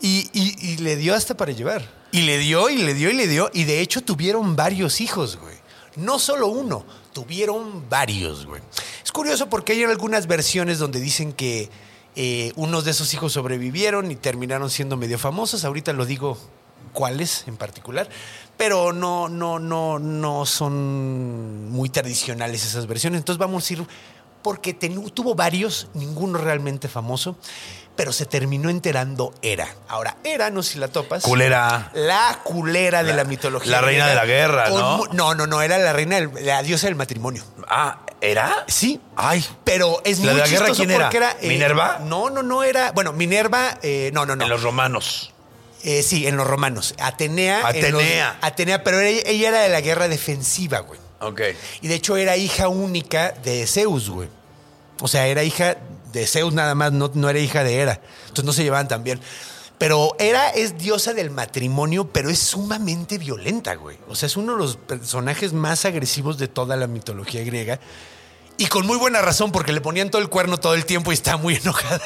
Y, y- y le dio hasta para llevar. Y le dio, y le dio, y le dio. Y de hecho tuvieron varios hijos, güey. No solo uno, tuvieron varios, güey. Es curioso porque hay algunas versiones donde dicen que eh, unos de esos hijos sobrevivieron y terminaron siendo medio famosos. Ahorita lo digo cuáles en particular. Pero no, no, no, no son muy tradicionales esas versiones. Entonces vamos a ir porque tuvo varios, ninguno realmente famoso, pero se terminó enterando Hera. Ahora, Hera, no sé si la topas. Culera. La culera de La- mitología. la reina de la guerra, ¿no? No, no, no, era la reina, del- la diosa del matrimonio. Ah, ¿era? Sí. Ay. Pero es ¿La muy de la guerra quién era? era, eh, ¿Minerva? No, no, no era. Bueno, Minerva, eh, no, no, no. En los romanos. Eh, sí, en los romanos. Atenea. en Atenea. los- Atenea, pero ella, ella era de la guerra defensiva, güey. Ok. Y de hecho era hija única de Zeus, güey. O sea, era hija de Zeus nada más, no, no era hija de Hera. Entonces no se llevaban tan bien. Pero Hera es diosa del matrimonio, pero es sumamente violenta, güey. O sea, es uno de los personajes más agresivos de toda la mitología griega. Y con muy buena razón, porque le ponían todo el cuerno todo el tiempo y estaba muy enojada.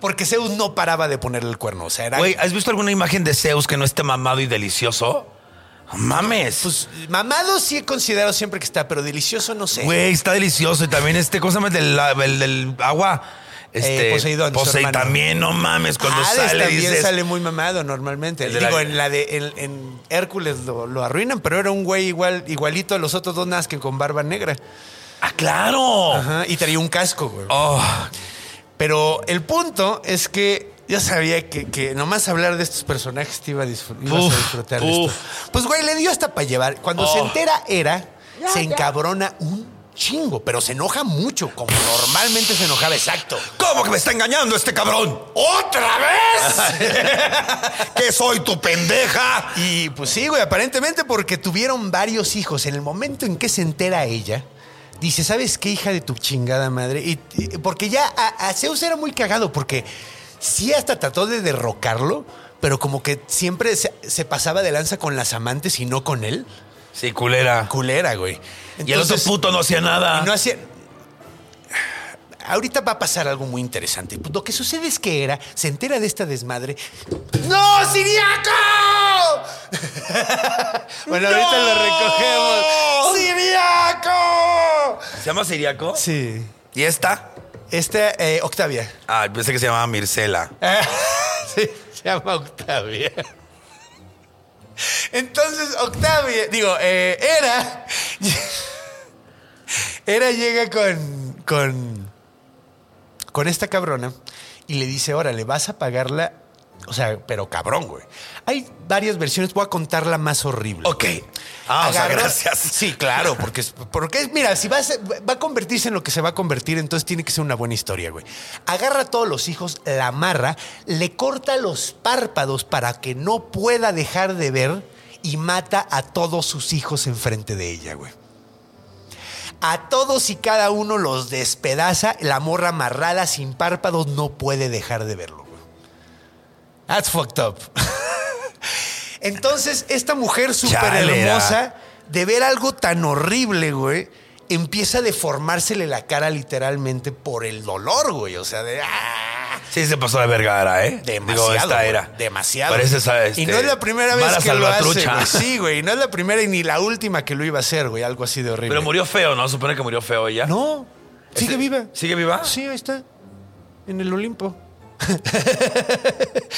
Porque Zeus no paraba de ponerle el cuerno. O sea, era. Güey, ¿has visto alguna imagen de Zeus que no esté mamado y delicioso? Mames. Pues mamado sí he considerado siempre que está, pero delicioso no sé. Güey, está delicioso. Y también este, ¿cómo se llama? El del, el del agua. Este, Eh, Poseidón, Poseidón también, no mames. Cuando Hades sale, también dices. sale muy mamado normalmente. La- Digo, en la de en, en Hércules lo, lo arruinan, pero era un güey igual, igualito a los otros dos más que con barba negra. ¡Ah, claro! Ajá, y traía un casco, güey. Oh, Pero el punto es que yo sabía que, que nomás hablar de estos personajes te iba a, disfr- ibas Uf, a disfrutar de esto. Pues, güey, le dio hasta para llevar. Cuando Oh. se entera era, se encabrona un chingo, pero se enoja mucho, como normalmente se enojaba, exacto. ¿Cómo que me está engañando este cabrón? ¿Otra vez? ¿Que soy tu pendeja? Y pues sí, güey, aparentemente porque tuvieron varios hijos. En el momento en que se entera ella, dice, ¿sabes qué, hija de tu chingada madre? Y, y- porque ya a, a Zeus era muy cagado, porque sí hasta trató de derrocarlo, pero como que siempre se, se pasaba de lanza con las amantes y no con él. Sí, culera. Culera, güey. y el otro Entonces, puto no hacía nada. no hacía... ahorita va a pasar algo muy interesante. Lo que sucede es que Era se entera de esta desmadre. ¡No, Siriaco! bueno, ahorita lo recogemos. ¡Siriaco! ¿Se llama Siriaco? Sí. ¿Y esta? Esta, eh, Octavia. Ah, pensé que se llamaba Mircela. sí, se llama Octavia. Entonces, Octavia, digo, eh, Era. Era llega con, con, con esta cabrona y le dice, órale, vas a pagarla. O sea, pero cabrón, güey. Hay varias versiones, voy a contar la más horrible. Ok. Ah, o sea, Agarra- gracias. Sí, claro, porque, es- porque mira, si va a, ser- va a convertirse en lo que se va a convertir, entonces tiene que ser una buena historia, güey. Agarra a todos los hijos, la amarra, le corta los párpados para que no pueda dejar de ver y mata a todos sus hijos enfrente de ella, güey. A todos y cada uno los despedaza, la morra amarrada sin párpados no puede dejar de verlo. That's fucked up. Entonces, esta mujer súper hermosa, de ver algo tan horrible, güey, empieza a deformársele la cara literalmente por el dolor, güey. O sea, de. ¡ah! Sí, se pasó de vergara, ¿eh? Demasiado. Digo, esta era. Demasiado. Parece, ¿sabes? Y no es la primera vez que lo hace. Güey. Sí, güey. y No es la primera y ni la última que lo iba a hacer, güey. Algo así de horrible. Pero murió feo, ¿no? Supone que murió feo ella. No. Sigue viva. ¿Sigue viva? Sí, ahí está. En el Olimpo.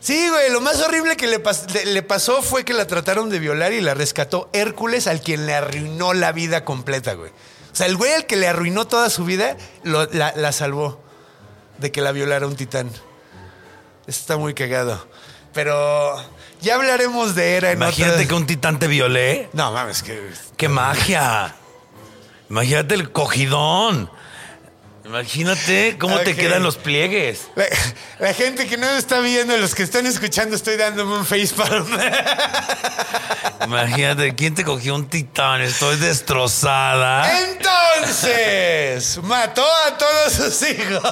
sí, güey. Lo más horrible que le, pas- le- le pasó fue que la trataron de violar y la rescató Hércules, al quien le arruinó la vida completa, güey. O sea, el güey al que le arruinó toda su vida, lo- la, la salvó de que la violara un titán. Está muy cagado. Pero ya hablaremos de Era en Imagínate otras- que un titán te violé. No, mames, que... ¡Qué magia! Imagínate el cogidón. Imagínate cómo te quedan los pliegues. La, la gente que no está viendo, los que están escuchando, estoy dándome un facepalm. Imagínate, ¿quién te cogió un titán? Estoy destrozada. Entonces, mató a todos sus hijos.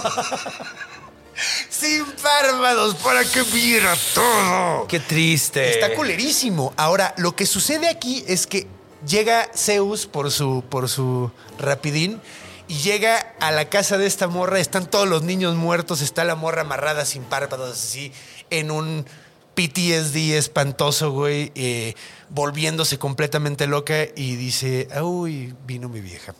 Sin párpados para que viera todo. Qué triste. Está culerísimo. Ahora, lo que sucede aquí es que llega Zeus por su, por su rapidín y llega a la casa de esta morra. Están todos los niños muertos. Está la morra amarrada sin párpados, así, en un PTSD espantoso, güey, eh, volviéndose completamente loca y dice: Uy, vino mi vieja.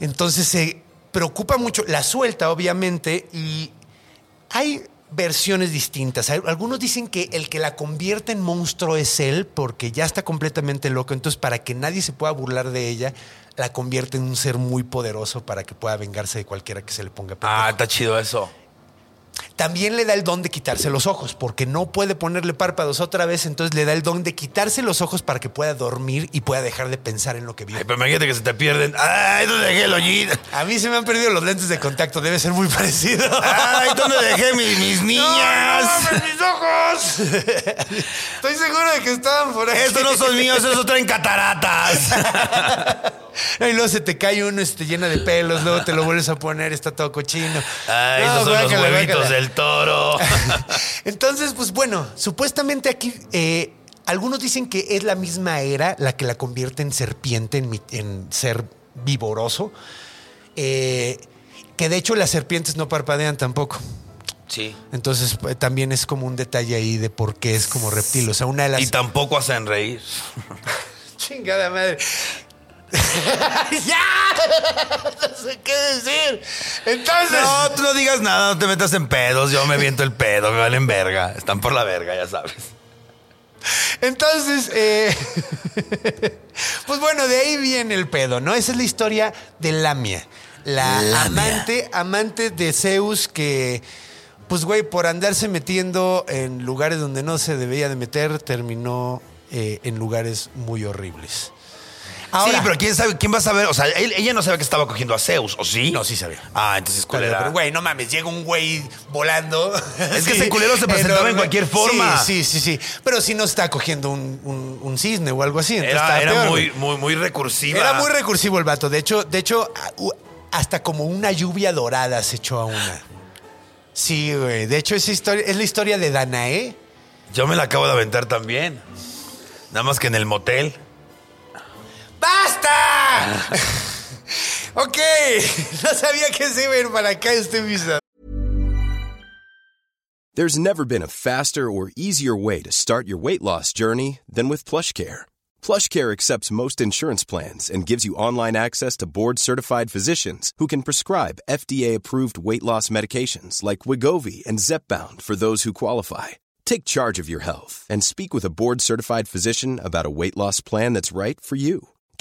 Entonces se preocupa mucho, la suelta obviamente y hay versiones distintas. Algunos dicen que el que la convierte en monstruo es él porque ya está completamente loco, entonces para que nadie se pueda burlar de ella, la convierte en un ser muy poderoso para que pueda vengarse de cualquiera que se le ponga pendejo. Ah, está chido eso. También le da el don de quitarse los ojos, porque no puede ponerle párpados otra vez, entonces le da el don de quitarse los ojos para que pueda dormir y pueda dejar de pensar en lo que vive. Ay, pero imagínate que se te pierden. ¡Ay, ¿dónde dejé el hoyito? A mí se me han perdido los lentes de contacto, debe ser muy parecido. ¡Ay, ¿dónde dejé mis, mis niñas? ¡No, no mis ojos! Estoy seguro de que estaban por ahí. Estos no son míos, esos traen cataratas. Y luego se te cae uno y se te llena de pelos, luego te lo vuelves a poner, está todo cochino. Ay, No, esos son los huevitos guácala. del toro. Entonces, pues bueno, supuestamente aquí eh, algunos dicen que es la misma era la que la convierte en serpiente, en, ser vigoroso. Eh, que de hecho las serpientes no parpadean tampoco. Sí. Entonces pues, también es como un detalle ahí de por qué es como reptil. O sea, una de las... Y tampoco hacen reír. Chingada madre. ¡Ya! No sé qué decir. Entonces... No, tú no digas nada, no te metas en pedos. Yo me viento el pedo, me valen verga. Están por la verga, ya sabes. Entonces, eh, pues bueno, de ahí viene el pedo, ¿no? Esa es la historia de Lamia, la Lamia. amante, amante de Zeus que, pues güey, por andarse metiendo en lugares donde no se debía de meter, terminó eh, en lugares muy horribles. Ahora, sí, pero quién sabe, quién va a saber. O sea, él- ella no sabía que estaba cogiendo a Zeus, ¿o sí? No, sí sabía. Ah, entonces culera. Pero, güey, no mames, llega un güey volando. Es que ese culero se presentaba en cualquier forma. Sí, sí, sí, sí. Pero si no está cogiendo un, un- un cisne o algo así. entonces Era, estaba era peor, muy, güey. muy, muy recursiva. Era muy recursivo el vato. De hecho, de hecho, a- u- hasta como una lluvia dorada se echó a una. Sí, güey. De hecho, esa historia es la historia de Danae. Yo me la acabo de aventar también. Nada más que en el motel. ¡Basta! Ok, no sabía que se iba a ir para acá este episodio. There's never been a faster or easier way to start your weight loss journey than with PlushCare. PlushCare accepts most insurance plans and gives you online access to board-certified physicians who can prescribe FDA-approved weight loss medications like Wigovi and Zepbound for those who qualify. Take charge of your health and speak with a board-certified physician about a weight loss plan that's right for you.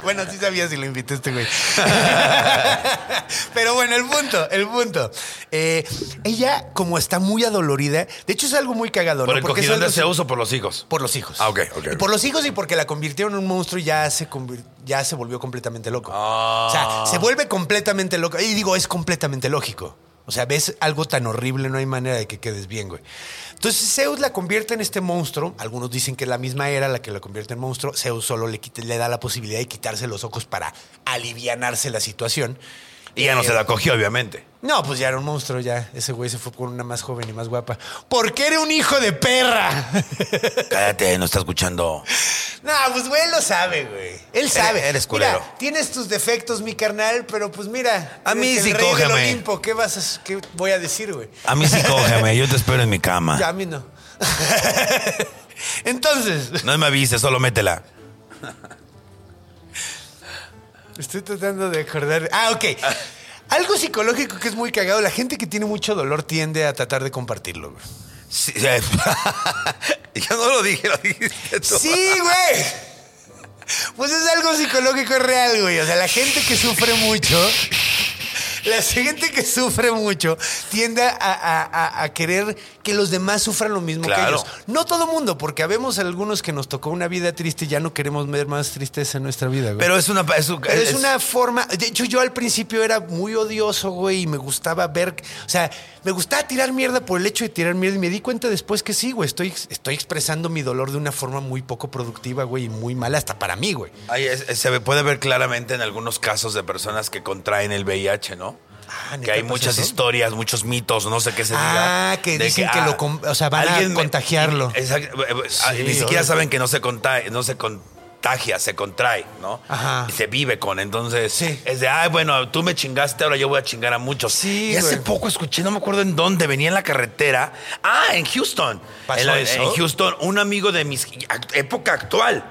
Bueno, sí sabía si lo invité a este güey. Pero bueno, el punto, el punto. Eh, ella, como está muy adolorida, de hecho es algo muy cagado, ¿Por ¿no? el Porque cogidón de Zeus o por los hijos? Por los hijos. Ah, ok, ok, Y por los hijos y porque la convirtieron en un monstruo y ya se, ya se volvió completamente loco. Ah. O sea, se vuelve completamente loco. Y digo, es completamente lógico. O sea, ves algo tan horrible, no hay manera de que quedes bien, güey. Entonces Zeus la convierte en este monstruo. Algunos dicen que es la misma era la que la convierte en monstruo. Zeus solo le, quita- le da la posibilidad de quitarse los ojos para alivianarse la situación. Y ya no Eh, se la cogió, obviamente. no, pues ya era un monstruo, ya. Ese güey se fue con una más joven y más guapa. Porque era un hijo de perra. Cállate, no está escuchando. No, pues güey, él lo sabe, güey. Él sabe. eres culero. Mira, tienes tus defectos, mi carnal, pero pues mira. A mí eres sí el rey del. Olimpo. ¿Qué vas a, qué voy a decir, güey? A mí sí cógeme, yo te espero en mi cama. Ya, a mí no. Entonces, No me avises, solo métela. Estoy tratando de acordar. Ah, ok. Algo psicológico que es muy cagado. La gente que tiene mucho dolor tiende a tratar de compartirlo, güey. Sí, eh, yo no lo dije, lo dijiste tú. Sí, güey. Pues es algo psicológico real, güey. O sea, la gente que sufre mucho, la gente que sufre mucho tiende a, a- a- a querer que los demás sufran lo mismo Claro. que ellos. No todo mundo, porque habemos algunos que nos tocó una vida triste y ya no queremos ver más tristeza en nuestra vida, güey. Pero es una. Es, un- Pero es, es- una forma. De hecho, yo al principio era muy odioso, güey, y me gustaba ver. O sea, me gustaba tirar mierda por el hecho de tirar mierda. Y me di cuenta después que sí, güey. Estoy, estoy expresando mi dolor de una forma muy poco productiva, güey, y muy mala hasta para mí, güey. Es- se puede ver claramente en algunos casos de personas que contraen el VIH, ¿no? Ah, ¿neta que hay muchas eso? historias, muchos mitos, no sé qué se Ah, diga. que de dicen que lo con- o sea, van a me- contagiarlo. Exacto, eh, eh, ah, Sí, ni siquiera saben que no se, contagia, no se contagia, se contrae, ¿no? Ajá. Y se vive con. Entonces, Sí. es de, ay, bueno, tú me chingaste, ahora yo voy a chingar a muchos. Sí, Y hace güey. poco escuché, no me acuerdo en dónde, venía en la carretera. Ah, en Houston. ¿Pasó en, la- eso? en Houston, un amigo de mis. época actual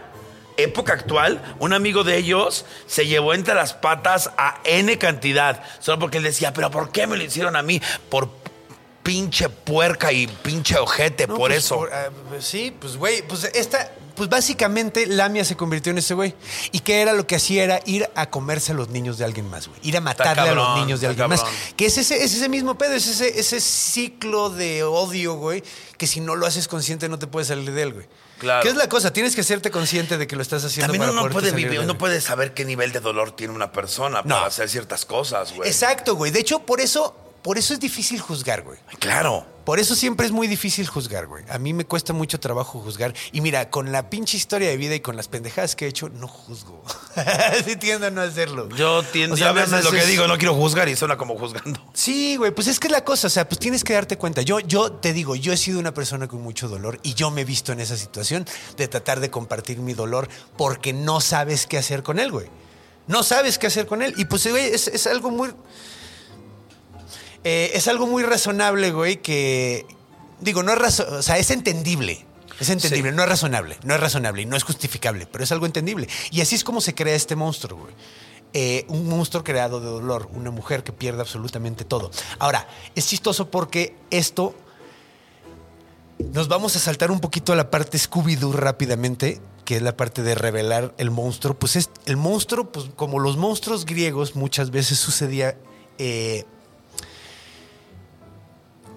época actual, un amigo de ellos se llevó entre las patas a N cantidad, solo porque él decía, pero ¿por qué me lo hicieron a mí? Por pinche puerca y pinche ojete, No, por pues, eso. por- ah, pues, sí, pues, güey, pues esta. Pues básicamente Lamia se convirtió en ese güey. ¿Y qué era lo que hacía? Era ir a comerse a los niños de alguien más, güey. Ir a matarle a los niños de alguien más. Que es ese, es ese mismo pedo, es ese, ese ciclo de odio, güey, que si no lo haces consciente no te puedes salir de él, güey. Claro. ¿Qué es la cosa? Tienes que hacerte consciente de que lo estás haciendo También para uno puede vivir, uno puede saber qué nivel de dolor tiene una persona No. para hacer ciertas cosas, güey. Exacto, güey. De hecho, por eso, por eso es difícil juzgar, güey. Claro. Por eso siempre es muy difícil juzgar, güey. A mí me cuesta mucho trabajo juzgar. Y mira, con la pinche historia de vida y con las pendejadas que he hecho, no juzgo. sí tiendo a no hacerlo. Yo tiendo, O sea, a veces lo que digo, no quiero juzgar y suena como juzgando. Sí, güey, pues es que es la cosa, o sea, pues tienes que darte cuenta. Yo, yo te digo, yo he sido una persona con mucho dolor y yo me he visto en esa situación de tratar de compartir mi dolor porque no sabes qué hacer con él, güey. No sabes qué hacer con él. Y pues, güey, es, es algo muy. Eh, es algo muy razonable, güey, que. Digo, no es o sea, es entendible. Es entendible, no es razonable, no es razonable y no es justificable, pero es algo entendible. Y así es como se crea este monstruo, güey. Eh, un monstruo creado de dolor, una mujer que pierde absolutamente todo. Ahora, es chistoso porque esto nos vamos a saltar un poquito a la parte Scooby-Doo rápidamente, que es la parte de revelar el monstruo. Pues es el monstruo, pues como los monstruos griegos muchas veces sucedía, eh,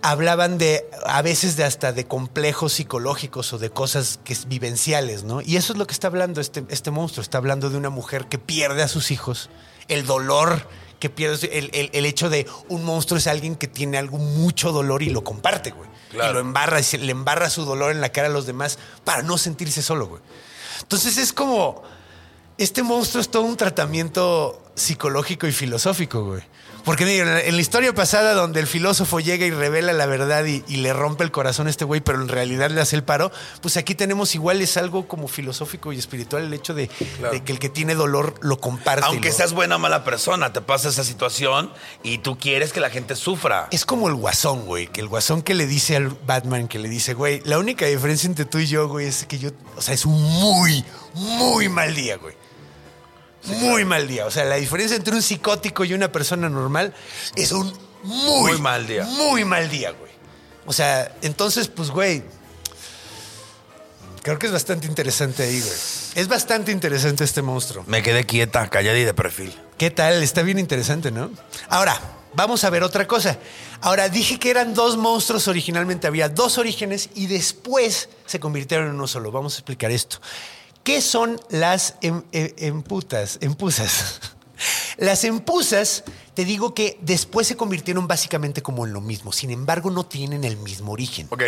hablaban de, a veces de hasta de complejos psicológicos o de cosas que es vivenciales, ¿no? Y eso es lo que está hablando este, este monstruo. Está hablando de una mujer que pierde a sus hijos, el dolor que pierde, el, el- el hecho de un monstruo es alguien que tiene algo mucho dolor y lo comparte, güey. Claro. Y lo embarra, y se- le embarra su dolor en la cara a los demás para no sentirse solo, güey. Entonces es como, este monstruo es todo un tratamiento psicológico y filosófico, güey. Porque en la- historia pasada donde el filósofo llega y revela la verdad y, y le rompe el corazón a este güey, pero en realidad le hace el paro, pues aquí tenemos igual es algo como filosófico y espiritual el hecho de, de que el que tiene dolor lo comparte. Aunque seas buena o mala persona, te pasa esa situación y tú quieres que la gente sufra. Es como el guasón, güey, que el guasón que le dice al Batman, que le dice, güey, la única diferencia entre tú y yo, güey, es que yo, o sea, es un muy, muy mal día, güey. Muy mal día. O sea, la diferencia entre un psicótico y una persona normal es un muy, Muy mal día. Muy mal día, güey. O sea, entonces, pues, güey, creo que es bastante interesante ahí, güey. Es bastante interesante este monstruo. Me quedé quieta, callada y de perfil. ¿Qué tal? Está bien interesante, ¿no? Ahora, vamos a ver otra cosa. Ahora, dije que eran dos monstruos originalmente, había dos orígenes y después se convirtieron en uno solo. Vamos a explicar esto. ¿Qué son las em- em- emputas? Empusas. Las empusas, te digo que después se convirtieron básicamente como en lo mismo, sin embargo no tienen el mismo origen. Ok.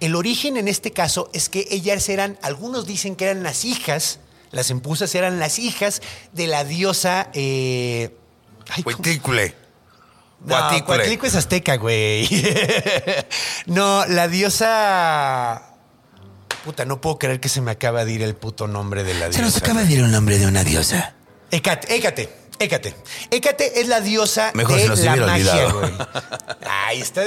El origen en este caso es que ellas eran, algunos dicen que eran las hijas, las empusas eran las hijas de la diosa... eh, ay. No, es azteca, güey. no, la diosa... Puta, no puedo creer que se me acaba de ir el puto nombre de la diosa. Se nos acaba de ir el nombre de una diosa. Hécate, Hécate, Hécate. Hécate es la diosa Mejor de se la magia, güey. Ay, está...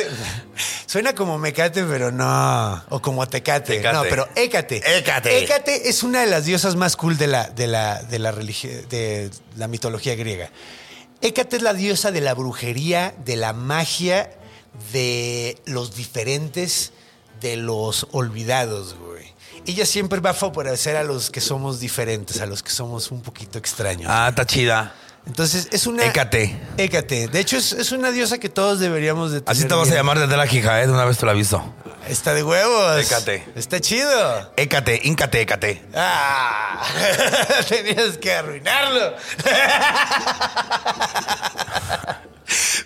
Suena como Mecate, pero no. O como Tecate. Tecate. No, pero Hécate. Hécate. Hécate es una de las diosas más cool de la, de la, de la religión, de la mitología griega. Hécate es la diosa de la brujería, de la magia, de los diferentes, de los olvidados, güey. Ella siempre va a favorecer a los que somos diferentes, a los que somos un poquito extraños. Ah, está chida. Entonces, es una. Hécate. Hécate. De hecho, es, es una diosa que todos deberíamos de tener. Así te vas a llamar desde la jija, ¿eh? De una vez te lo aviso. Está de huevos. Hécate. Está chido. Écate, íncate, écate. Ah, tenías que arruinarlo.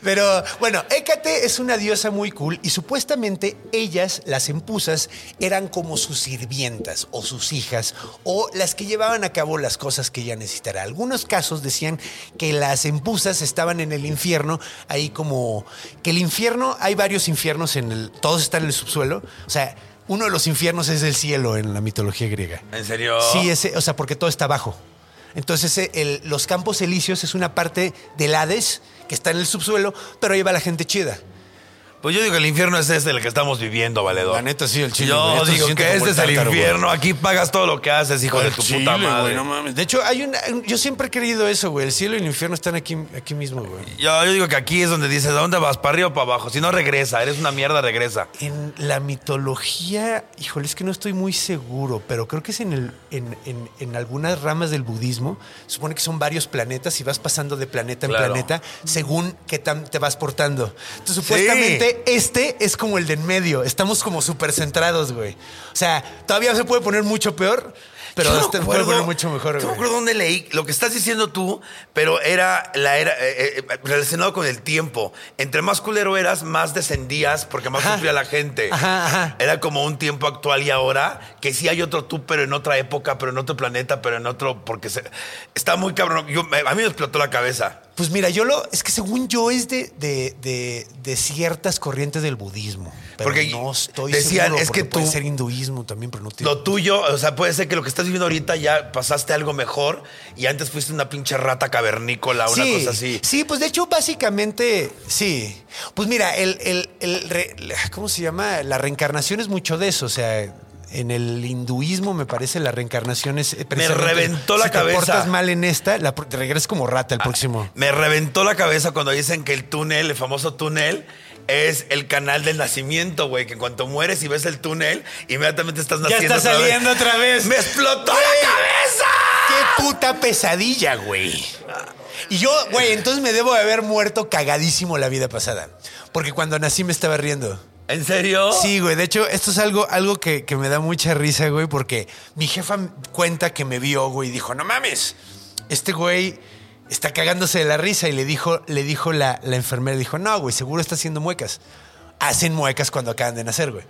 Pero bueno, Hécate es una diosa muy cool y supuestamente ellas, las empusas, eran como sus sirvientas o sus hijas o las que llevaban a cabo las cosas que ella necesitara. Algunos casos decían que las empusas estaban en el infierno, ahí como que el infierno, hay varios infiernos en el, todos están en el subsuelo, o sea, uno de los infiernos es el cielo en la mitología griega. ¿En serio? Sí, ese, o sea, porque todo está abajo. Entonces, el- los campos elíseos es una parte del Hades que está en el subsuelo, pero ahí va la gente chida. Pues yo digo que el infierno es este el que estamos viviendo, valedor. La neta, sí, el chile, güey. Yo se digo siente que como este el es el tártaro, güey. infierno. Aquí pagas todo lo que haces, hijo de tu Chile, puta güey, madre. no mames. De hecho, hay una, yo siempre he creído eso, güey. El cielo y el infierno están aquí, aquí mismo, güey. Yo, yo digo que aquí es donde dices, ¿a dónde vas? ¿Para arriba o para abajo? Si no, regresa. Eres una mierda, regresa. En la mitología, híjole, es que no estoy muy seguro, pero creo que es en, el, en, en- en algunas ramas del budismo. Supone que son varios planetas y vas pasando de planeta en Claro. planeta según qué tan te vas portando. Entonces, supuestamente, este es como el de en medio. Estamos como súper centrados, güey. O sea, todavía se puede poner mucho peor, pero me este puede poner mucho mejor, No me güey. acuerdo dónde leí lo que estás diciendo tú, pero era la era eh, eh, relacionado con el tiempo. Entre más culero eras, más descendías porque más Ajá. sufría la gente. Ajá, ajá. Era como un tiempo actual y ahora que sí hay otro tú, pero en otra época, pero en otro planeta, pero en otro porque se, está muy cabrón. Yo- a mí me explotó la cabeza. Pues mira, yo lo. Es que según yo es de, de, de- de ciertas corrientes del budismo. Pero Porque no estoy decían, seguro, es que porque puede tú- ser hinduismo también, pero no tiene. Lo tuyo, o sea, puede ser que lo que estás viviendo ahorita ya pasaste algo mejor y antes fuiste una pinche rata cavernícola, una sí, cosa así. Sí, pues de hecho, básicamente, sí. Pues mira, el, el- el ¿cómo se llama? La reencarnación es mucho de eso. O sea, en el hinduismo me parece la reencarnación es. eh, precisamente, reventó la si cabeza. te portas mal en esta, la, te regresas como rata el próximo. Me reventó la cabeza cuando dicen que el túnel, el famoso túnel, es el canal del nacimiento, güey. Que en cuanto mueres y ves el túnel, inmediatamente estás Ya naciendo. está otra vez. saliendo otra vez. ¡Me explotó la cabeza! ¡Qué puta pesadilla, güey! Y yo, güey, entonces me debo de haber muerto cagadísimo la vida pasada. Porque cuando nací me estaba riendo. ¿En serio? Sí, güey. De hecho, esto es algo, algo que, que me da mucha risa, güey, porque mi jefa cuenta que me vio, güey, y dijo, no mames, este güey está cagándose de la risa. Y le dijo, le dijo la, la enfermera, dijo, no, güey, seguro está haciendo muecas. Hacen muecas cuando acaban de nacer, güey.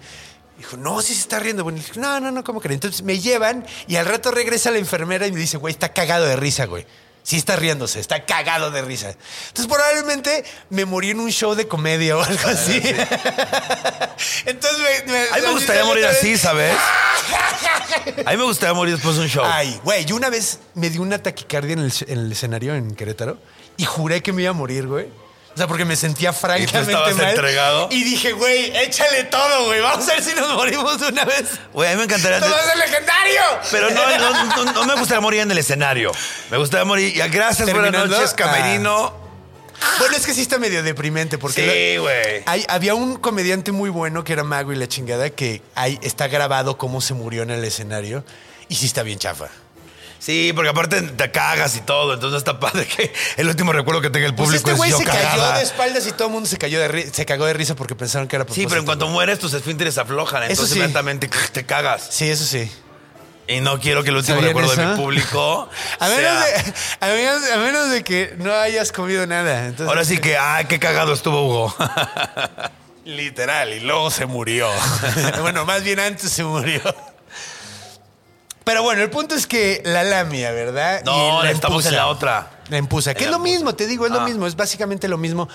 Dijo, no, sí se está riendo. Bueno, dije, no, no, no, ¿cómo crees? Entonces me llevan y al rato regresa la enfermera y me dice, güey, está cagado de risa, güey. Sí está riéndose, está cagado de risa. Entonces probablemente me morí en un show de comedia o algo así. Entonces me, me- A mí me gustaría morir así, ¿sabes? A mí me gustaría morir después de un show. Ay, güey, yo una vez me di una taquicardia en el, en el escenario en Querétaro y juré que me iba a morir, güey. O sea, porque me sentía francamente estabas mal. entregado? Y dije, güey, échale todo, güey. Vamos a ver si nos morimos de una vez. Güey, a mí me encantaría. ¡Esto va a ser legendario! Pero no, no, no, no me gustaría morir en el escenario. Me gustaría morir. Ya, gracias, buenas noches, Camerino. Bueno, es que sí está medio deprimente porque... Sí, güey. Había un comediante muy bueno que era Mago y la chingada que hay, está grabado cómo se murió en el escenario y sí está bien chafa. Sí, porque aparte te cagas y todo. Entonces está padre que el último recuerdo que tenga el Pues público este güey es se cayó de espaldas y todo el mundo se cayó de se cagó de risa porque pensaron que era a Sí, pero en propósito, cuanto mueres, tus esfínteres aflojan. Eso Entonces sí. inmediatamente te cagas. Sí, eso sí. Y no quiero que el último ¿Sabían recuerdo de eso? mi público A menos, sea... de, a, menos, a menos de que no hayas comido nada. Entonces, Ahora sí que, ay, qué cagado estuvo Hugo. Literal, y luego se murió. bueno, más bien antes se murió. Pero bueno, el punto es que la lamia, ¿verdad? No, Y la estamos empusa. en la otra. La empusa, que es lo mismo, te digo, es lo Ah. mismo, es básicamente lo mismo.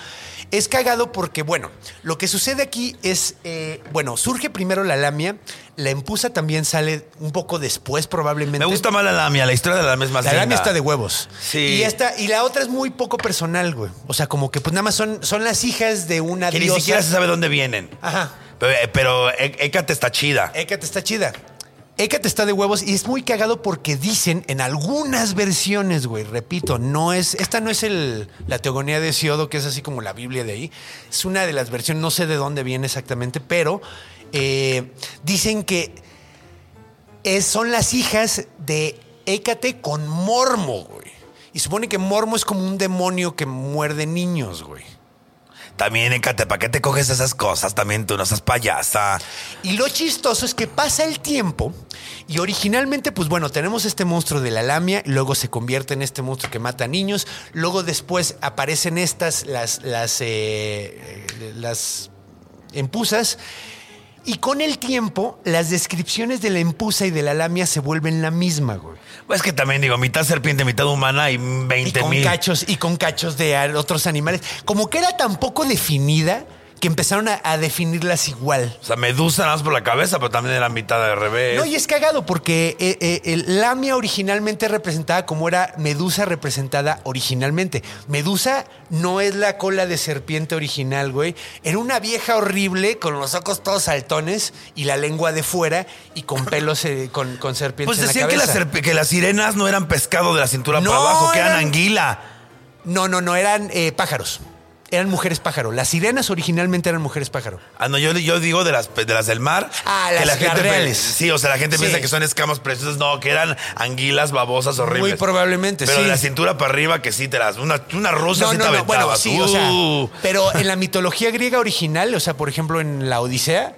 Es cagado porque, bueno, lo que sucede aquí es, eh, bueno, surge primero la lamia, la empusa también sale un poco después probablemente. Me gusta más la lamia, la historia de la lamia es más La linda. lamia está de huevos. Sí. Y esta, y la otra es muy poco personal, güey. O sea, como que pues nada más son, son las hijas de una Que ni diosa. siquiera se sabe dónde vienen. Ajá. Pero, eh, pero He- Hécate está chida. Hécate está chida. Hécate está de huevos y es muy cagado porque dicen en algunas versiones, güey, repito, no es, esta no es el, la teogonía de Siodo, que es así como la Biblia de ahí. Es una de las versiones, no sé de dónde viene exactamente, pero eh, dicen que son las hijas de Hécate con Mormo, güey. Y supone que Mormo es como un demonio que muerde niños, güey. También, Hécate, ¿para qué te coges esas cosas? También tú no seas payasa. Y lo chistoso es que pasa el tiempo y originalmente, pues bueno, tenemos este monstruo de la lamia, luego se convierte en este monstruo que mata niños, luego después aparecen estas, las, las, eh, eh, las empusas. Y con el tiempo, las descripciones de la empusa y de la lamia se vuelven la misma, güey. Pues que también digo, mitad serpiente, mitad humana y Y 20 con mil. cachos, y con cachos de otros animales. Como que era tan poco definida que empezaron a, a definirlas igual. O sea, medusa nada más por la cabeza, pero también era mitad de revés. No, y es cagado porque eh, eh, el Lamia originalmente representada como era Medusa representada originalmente. Medusa no es la cola de serpiente original, güey. Era una vieja horrible con los ojos todos saltones y la lengua de fuera y con pelos eh, con, con serpientes Pues en la decían que las, cabeza. que las sirenas no eran pescado de la cintura No, para abajo, que eran eran- anguila. No, no, no, eran eh, pájaros. Eran mujeres pájaro. Las sirenas originalmente eran mujeres pájaro. Ah, no, yo, yo digo de las, de las del mar. Ah, que las la gente Sí, o sea, la gente Sí. piensa que son escamas preciosas. No, que eran anguilas babosas horribles. Muy probablemente, Pero sí. de la cintura para arriba que sí te las... Una, una rusa No, sí no, te no, bueno, aventabas. sí, o sea, Uh. pero en la mitología griega original, o sea, por ejemplo, en la Odisea,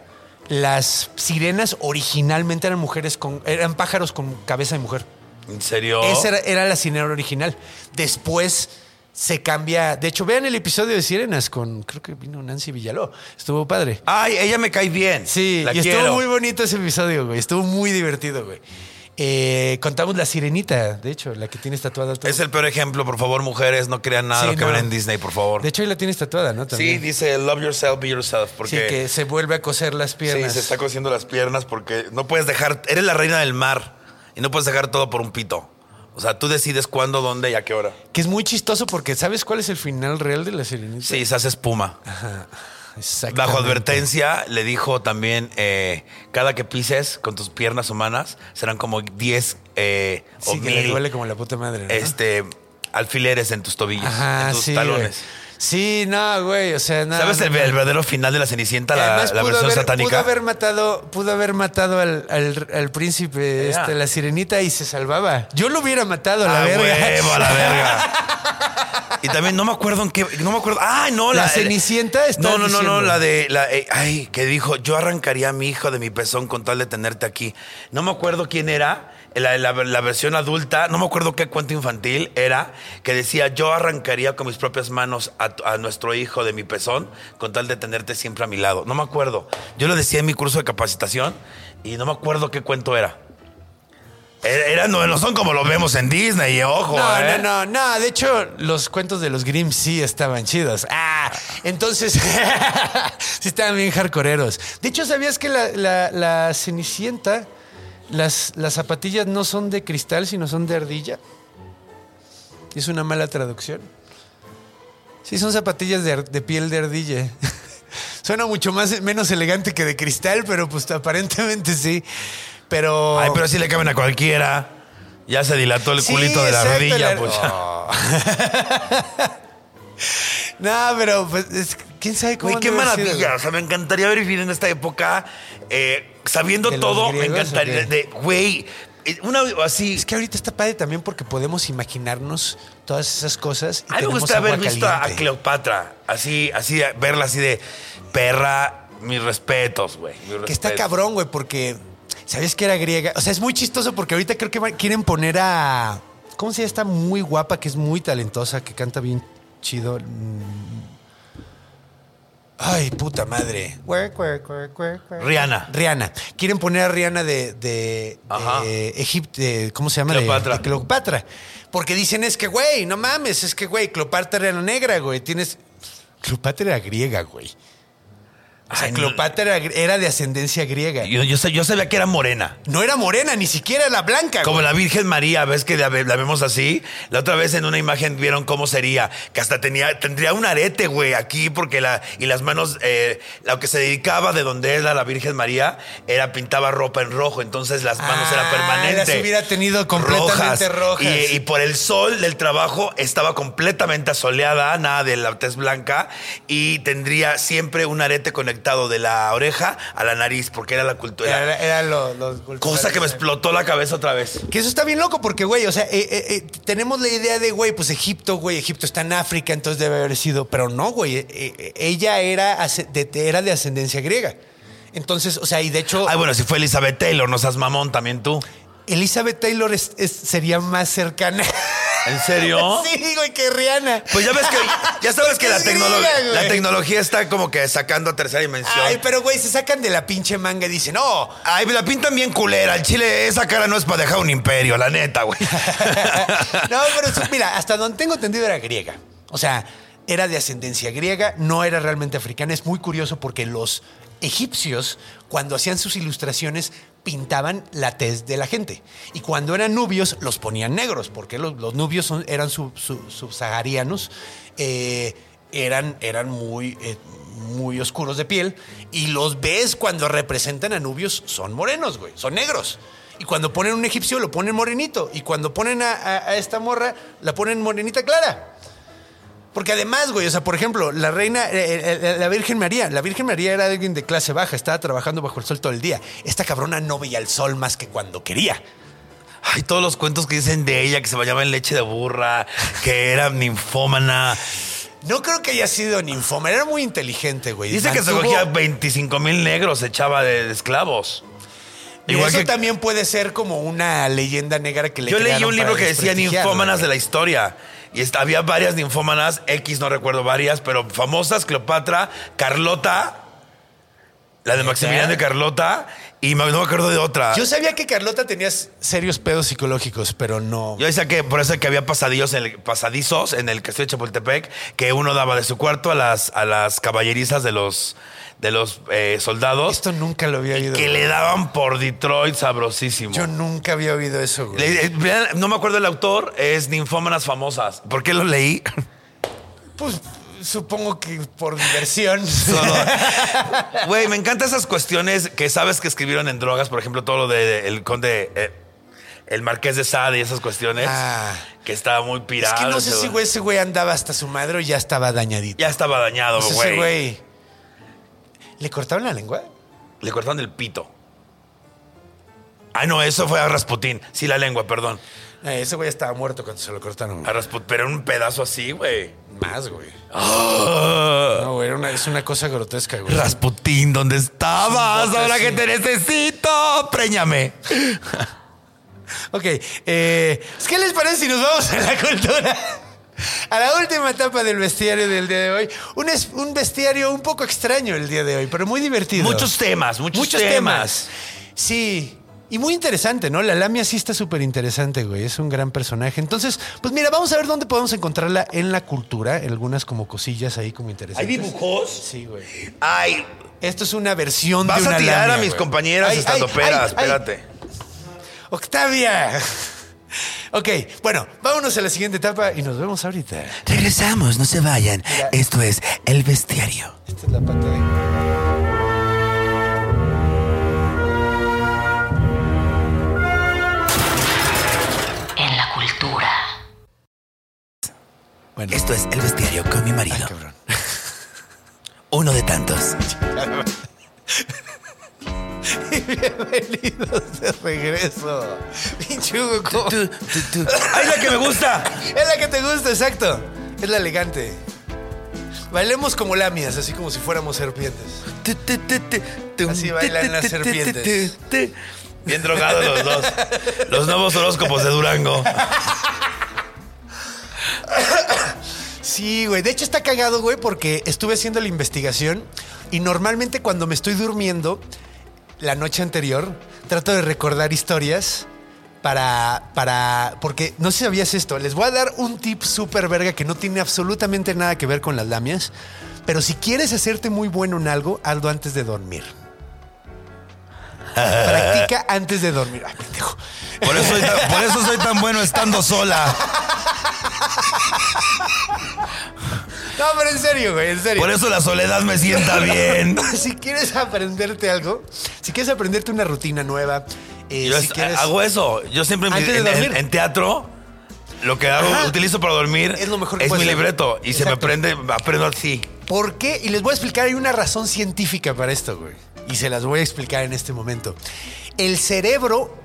las sirenas originalmente eran mujeres con, eran pájaros con cabeza de mujer. ¿En serio? Esa era, era la sirena original. Después se cambia. De hecho, vean el episodio de Sirenas con, creo que vino Nancy Villaló. Estuvo padre. Ay, ella me cae bien. Sí, la y quiero. estuvo muy bonito ese episodio, güey. Estuvo muy divertido, güey. Eh, contamos la sirenita, de hecho, la que tienes tatuada. todo. Es el peor ejemplo, por favor, mujeres, no crean nada Sí, lo que no. ven en Disney, por favor. De hecho, ahí la tienes tatuada, ¿no? sí, dice love yourself, be yourself, Sí, porque que se vuelve a coser las sí, piernas. se está cosiendo las piernas porque no puedes dejar, eres la reina del mar y no puedes dejar todo por un pito. O sea, tú decides cuándo, dónde y a qué hora. Que es muy chistoso porque ¿sabes cuál es el final real de la sirenita? Sí, se hace espuma. Exactamente. Bajo advertencia le dijo también, eh, cada que pises con tus piernas humanas serán como 10 eh, o Sí, que le duele como la puta madre. ¿no? este, alfileres en tus tobillos, Ajá, en tus sí. talones. güey. Sí, no, güey. O sea, nada. ¿Sabes el, el verdadero final de la Cenicienta, la, versión haber, satánica? Pudo haber matado, pudo haber matado al, al- al príncipe, este, la sirenita, y se salvaba. Yo lo hubiera matado a la Ah, verga. huevo, a la verga. y también no me acuerdo en qué, no me acuerdo. Ah, no, La la, Cenicienta estás No, no, no, no, la de la eh, ay, que dijo, "Yo arrancaría a mi hijo de mi pezón con tal de tenerte aquí." No me acuerdo quién era. La, la- la versión adulta, no me acuerdo qué cuento infantil era, que decía, yo arrancaría con mis propias manos a, nuestro hijo de mi pezón con tal de tenerte siempre a mi lado. No me acuerdo. Yo lo decía en mi curso de capacitación y no me acuerdo qué cuento era. Eh, Eran, no, no son como lo vemos en Disney, ojo. No, ¿eh? no, no, no. De hecho, los cuentos de los Grimm sí estaban chidos. Ah, entonces sí estaban bien hardcoreeros. De hecho, ¿sabías que la Cenicienta, las, las zapatillas no son de cristal, sino son de ardilla? Es una mala traducción. Sí, son zapatillas de, de piel de ardilla. Suena mucho más menos elegante que de cristal, pero pues aparentemente sí. Pero. Ay, pero sí le caben a cualquiera. Ya se dilató el Sí, culito de la exacto, rodilla, la- pues. Oh. no, pero pues, es- quién sabe cómo. Güey, qué maravilla. O sea, me encantaría vivir en esta época eh, sabiendo ¿De los todo. Me griegos encantaría. De, güey, eh, una así. Es que ahorita está padre también porque podemos imaginarnos todas esas cosas. Y A mí me gusta haber visto a. Cleopatra. Así, así, verla así de perra. Mis respetos, güey. mis Que está cabrón, güey, porque ¿sabías que era griega? O sea, es muy chistoso porque ahorita creo que quieren poner a. ¿Cómo se llama? Está muy guapa, que es muy talentosa, que canta bien chido. Ay, puta madre. Rihanna. Rihanna. Quieren poner a Rihanna de, de, de Egipto, de- ¿cómo se llama? Cleopatra. De, Cleopatra. Porque dicen es que, güey, no mames, es que, güey, Cleopatra era negra, güey. Tienes. Cleopatra era griega, güey. O sea, Ay, no. Cleopatra era, era de ascendencia griega. Yo, yo, sa- yo sabía que era morena. No era morena, ni siquiera era blanca. Como güey. la Virgen María, ves que la, ve- la vemos así. La otra vez en una imagen vieron cómo sería, que hasta tenía, tendría un arete, güey, aquí, porque la, y las manos, eh, lo que se dedicaba de donde era la Virgen María, era pintaba ropa en rojo, entonces las manos Ah, eran permanentes. las hubiera tenido completamente rojas. Y, y por el sol del trabajo estaba completamente asoleada, nada de la tez blanca, y tendría siempre un arete conectado de la oreja a la nariz, porque era la cultura. Era, era lo- los Cosa que me explotó la cabeza otra vez. Que eso está bien loco porque, güey, o sea, eh, eh, eh, tenemos la idea de, güey, pues Egipto, güey, Egipto está en África, entonces debe haber sido, pero no, güey, ella era, de, era de ascendencia griega. Entonces, o sea, y de hecho, Ay, bueno, si fue Elizabeth Taylor, no seas mamón también tú. Elizabeth Taylor es- es- sería más cercana. ¿En serio? sí, güey, que Rihanna. Pues ya ves que, ya sabes que la, tecnolo- la tecnología está como que sacando a tercera dimensión. Ay, pero, güey, se sacan de la pinche manga y dicen, no, Ay, me la pintan bien culera. El chile, esa cara no es para dejar un imperio, la neta, güey. no, pero eso, mira, hasta donde tengo entendido era griega. O sea, era de ascendencia griega, no era realmente africana. Es muy curioso porque los egipcios, cuando hacían sus ilustraciones, pintaban la tez de la gente. Y cuando eran nubios, los ponían negros, porque los, nubios eran sub- sub- subsaharianos, eh, eran, eran muy, eh, muy oscuros de piel. Y los ves cuando representan a nubios, son morenos, güey, son negros. Y cuando ponen un egipcio, lo ponen morenito. Y cuando ponen a esta morra, la ponen morenita clara. Porque además, güey, o sea, por ejemplo, la reina, eh, eh, la Virgen María, la Virgen María era alguien de clase baja, estaba trabajando bajo el sol todo el día. Esta cabrona no veía el sol más que cuando quería. Ay, todos los cuentos que dicen de ella, que se bañaba en leche de burra, que era ninfómana. No creo que haya sido ninfoma, era muy inteligente, güey. Dice que se cogía 25 mil negros, se echaba de, de esclavos. Y Igual eso que también puede ser como una leyenda negra que le yo leí un libro que decía ninfómanas güey. de la historia. Y había varias ninfómanas, X no recuerdo varias, pero famosas, Cleopatra, Carlota, la de Maximiliano de Carlota, y me- no me acuerdo de otra. Yo sabía que Carlota tenía serios pedos psicológicos, pero no. Yo decía que por eso que había pasadillos en el- pasadizos en el castillo de Chapultepec, que uno daba de su cuarto a las, a las caballerizas de los, de los eh, soldados, Esto nunca lo había oído. que güey. le daban por Detroit sabrosísimo. Yo nunca había oído eso, güey. Le- eh, no me acuerdo el autor, es Ninfómanas Famosas. ¿Por qué lo leí? Pues supongo que por diversión. Solo- Güey, me encantan esas cuestiones que sabes que escribieron en drogas, por ejemplo, todo lo de, de- el conde, eh, el marqués de Sade y esas cuestiones, Ah. que estaba muy Es pirado. que no sé si güey, ese güey andaba hasta su madre o ya estaba dañadito. Ya estaba dañado, Pues güey. ese güey. ¿Le cortaron la lengua? Le cortaron el pito. Ah, no, eso fue a Rasputín. Sí, la lengua, perdón. Eh, ese güey estaba muerto cuando se lo cortaron. A Rasputín, pero un pedazo así, güey. Más, güey. Ah. No, güey, era una- es una cosa grotesca, güey. Rasputín, ¿dónde estabas? Ahora que te necesito, préñame. Ok, eh, ¿qué les parece si nos vamos a la cultura? A la última etapa del bestiario del día de hoy. Un, es- un bestiario un poco extraño el día de hoy, pero muy divertido. Muchos temas, muchos, Muchos temas. Sí, Y muy interesante, ¿no? La Lamia sí está súper interesante, güey. Es un gran personaje. Entonces, pues mira, vamos a ver dónde podemos encontrarla en la cultura. En algunas como cosillas ahí como interesantes. ¿Hay dibujos? Sí, güey. Ay, Esto es una versión vas de una a tirar lamia, a mis güey. compañeras Ay, estando ay, peras, ay, ay. espérate. Octavia. Ok, bueno, vámonos a la siguiente etapa y nos vemos ahorita. Regresamos, no se vayan. Mira. Esto es El Bestiario. Esta es la pata de... Bueno, Esto es El Bestiario con mi Ay, marido. cabrón. Uno de tantos. Bienvenidos de regreso. Pinche Hugo, ¿cómo? Tú, tú, tú. ¡Ay, la que me gusta! Es la que te gusta, exacto. Es la elegante. Bailemos como lamias, así como si fuéramos serpientes. Así bailan las serpientes. Bien drogados los dos. Los nuevos horóscopos de Durango. Sí, güey. De hecho está cagado, güey, porque estuve haciendo la investigación y normalmente cuando me estoy durmiendo la noche anterior trato de recordar historias para, para, porque no sé si sabías esto. Les voy a dar un tip súper verga que no tiene absolutamente nada que ver con las lamias, pero si quieres hacerte muy bueno en algo, hazlo antes de dormir. Practica antes de dormir. Ay, pendejo. Por eso, soy tan, por eso soy tan bueno estando sola. No, pero en serio, güey, en serio. Por eso la soledad me sienta bien. si quieres aprenderte algo, si quieres aprenderte una rutina nueva, eh, Yo si es- quieres... hago eso. Yo siempre Antes en, en- dormir. en teatro lo que hago, Ajá. utilizo para dormir Es lo mejor que es mi hacer. libreto y se me prende, aprendo así. ¿Por qué? Y les voy a explicar, hay una razón científica para esto, güey. Y se las voy a explicar en este momento. El cerebro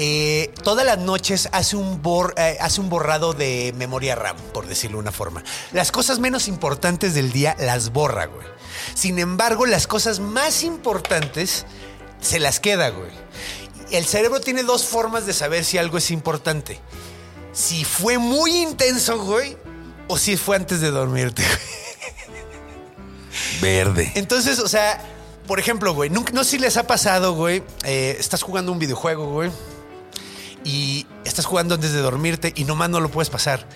eh, todas las noches hace un, bor- eh, hace un borrado de memoria RAM, por decirlo de una forma. Las cosas menos importantes del día las borra, güey. Sin embargo, las cosas más importantes se las queda, güey. El cerebro tiene dos formas de saber si algo es importante. Si fue muy intenso, güey, o si fue antes de dormirte, güey. Verde. Entonces, o sea, por ejemplo, güey, no sé si les ha pasado, güey, eh, estás jugando un videojuego, güey, y estás jugando antes de dormirte y nomás no lo puedes pasar.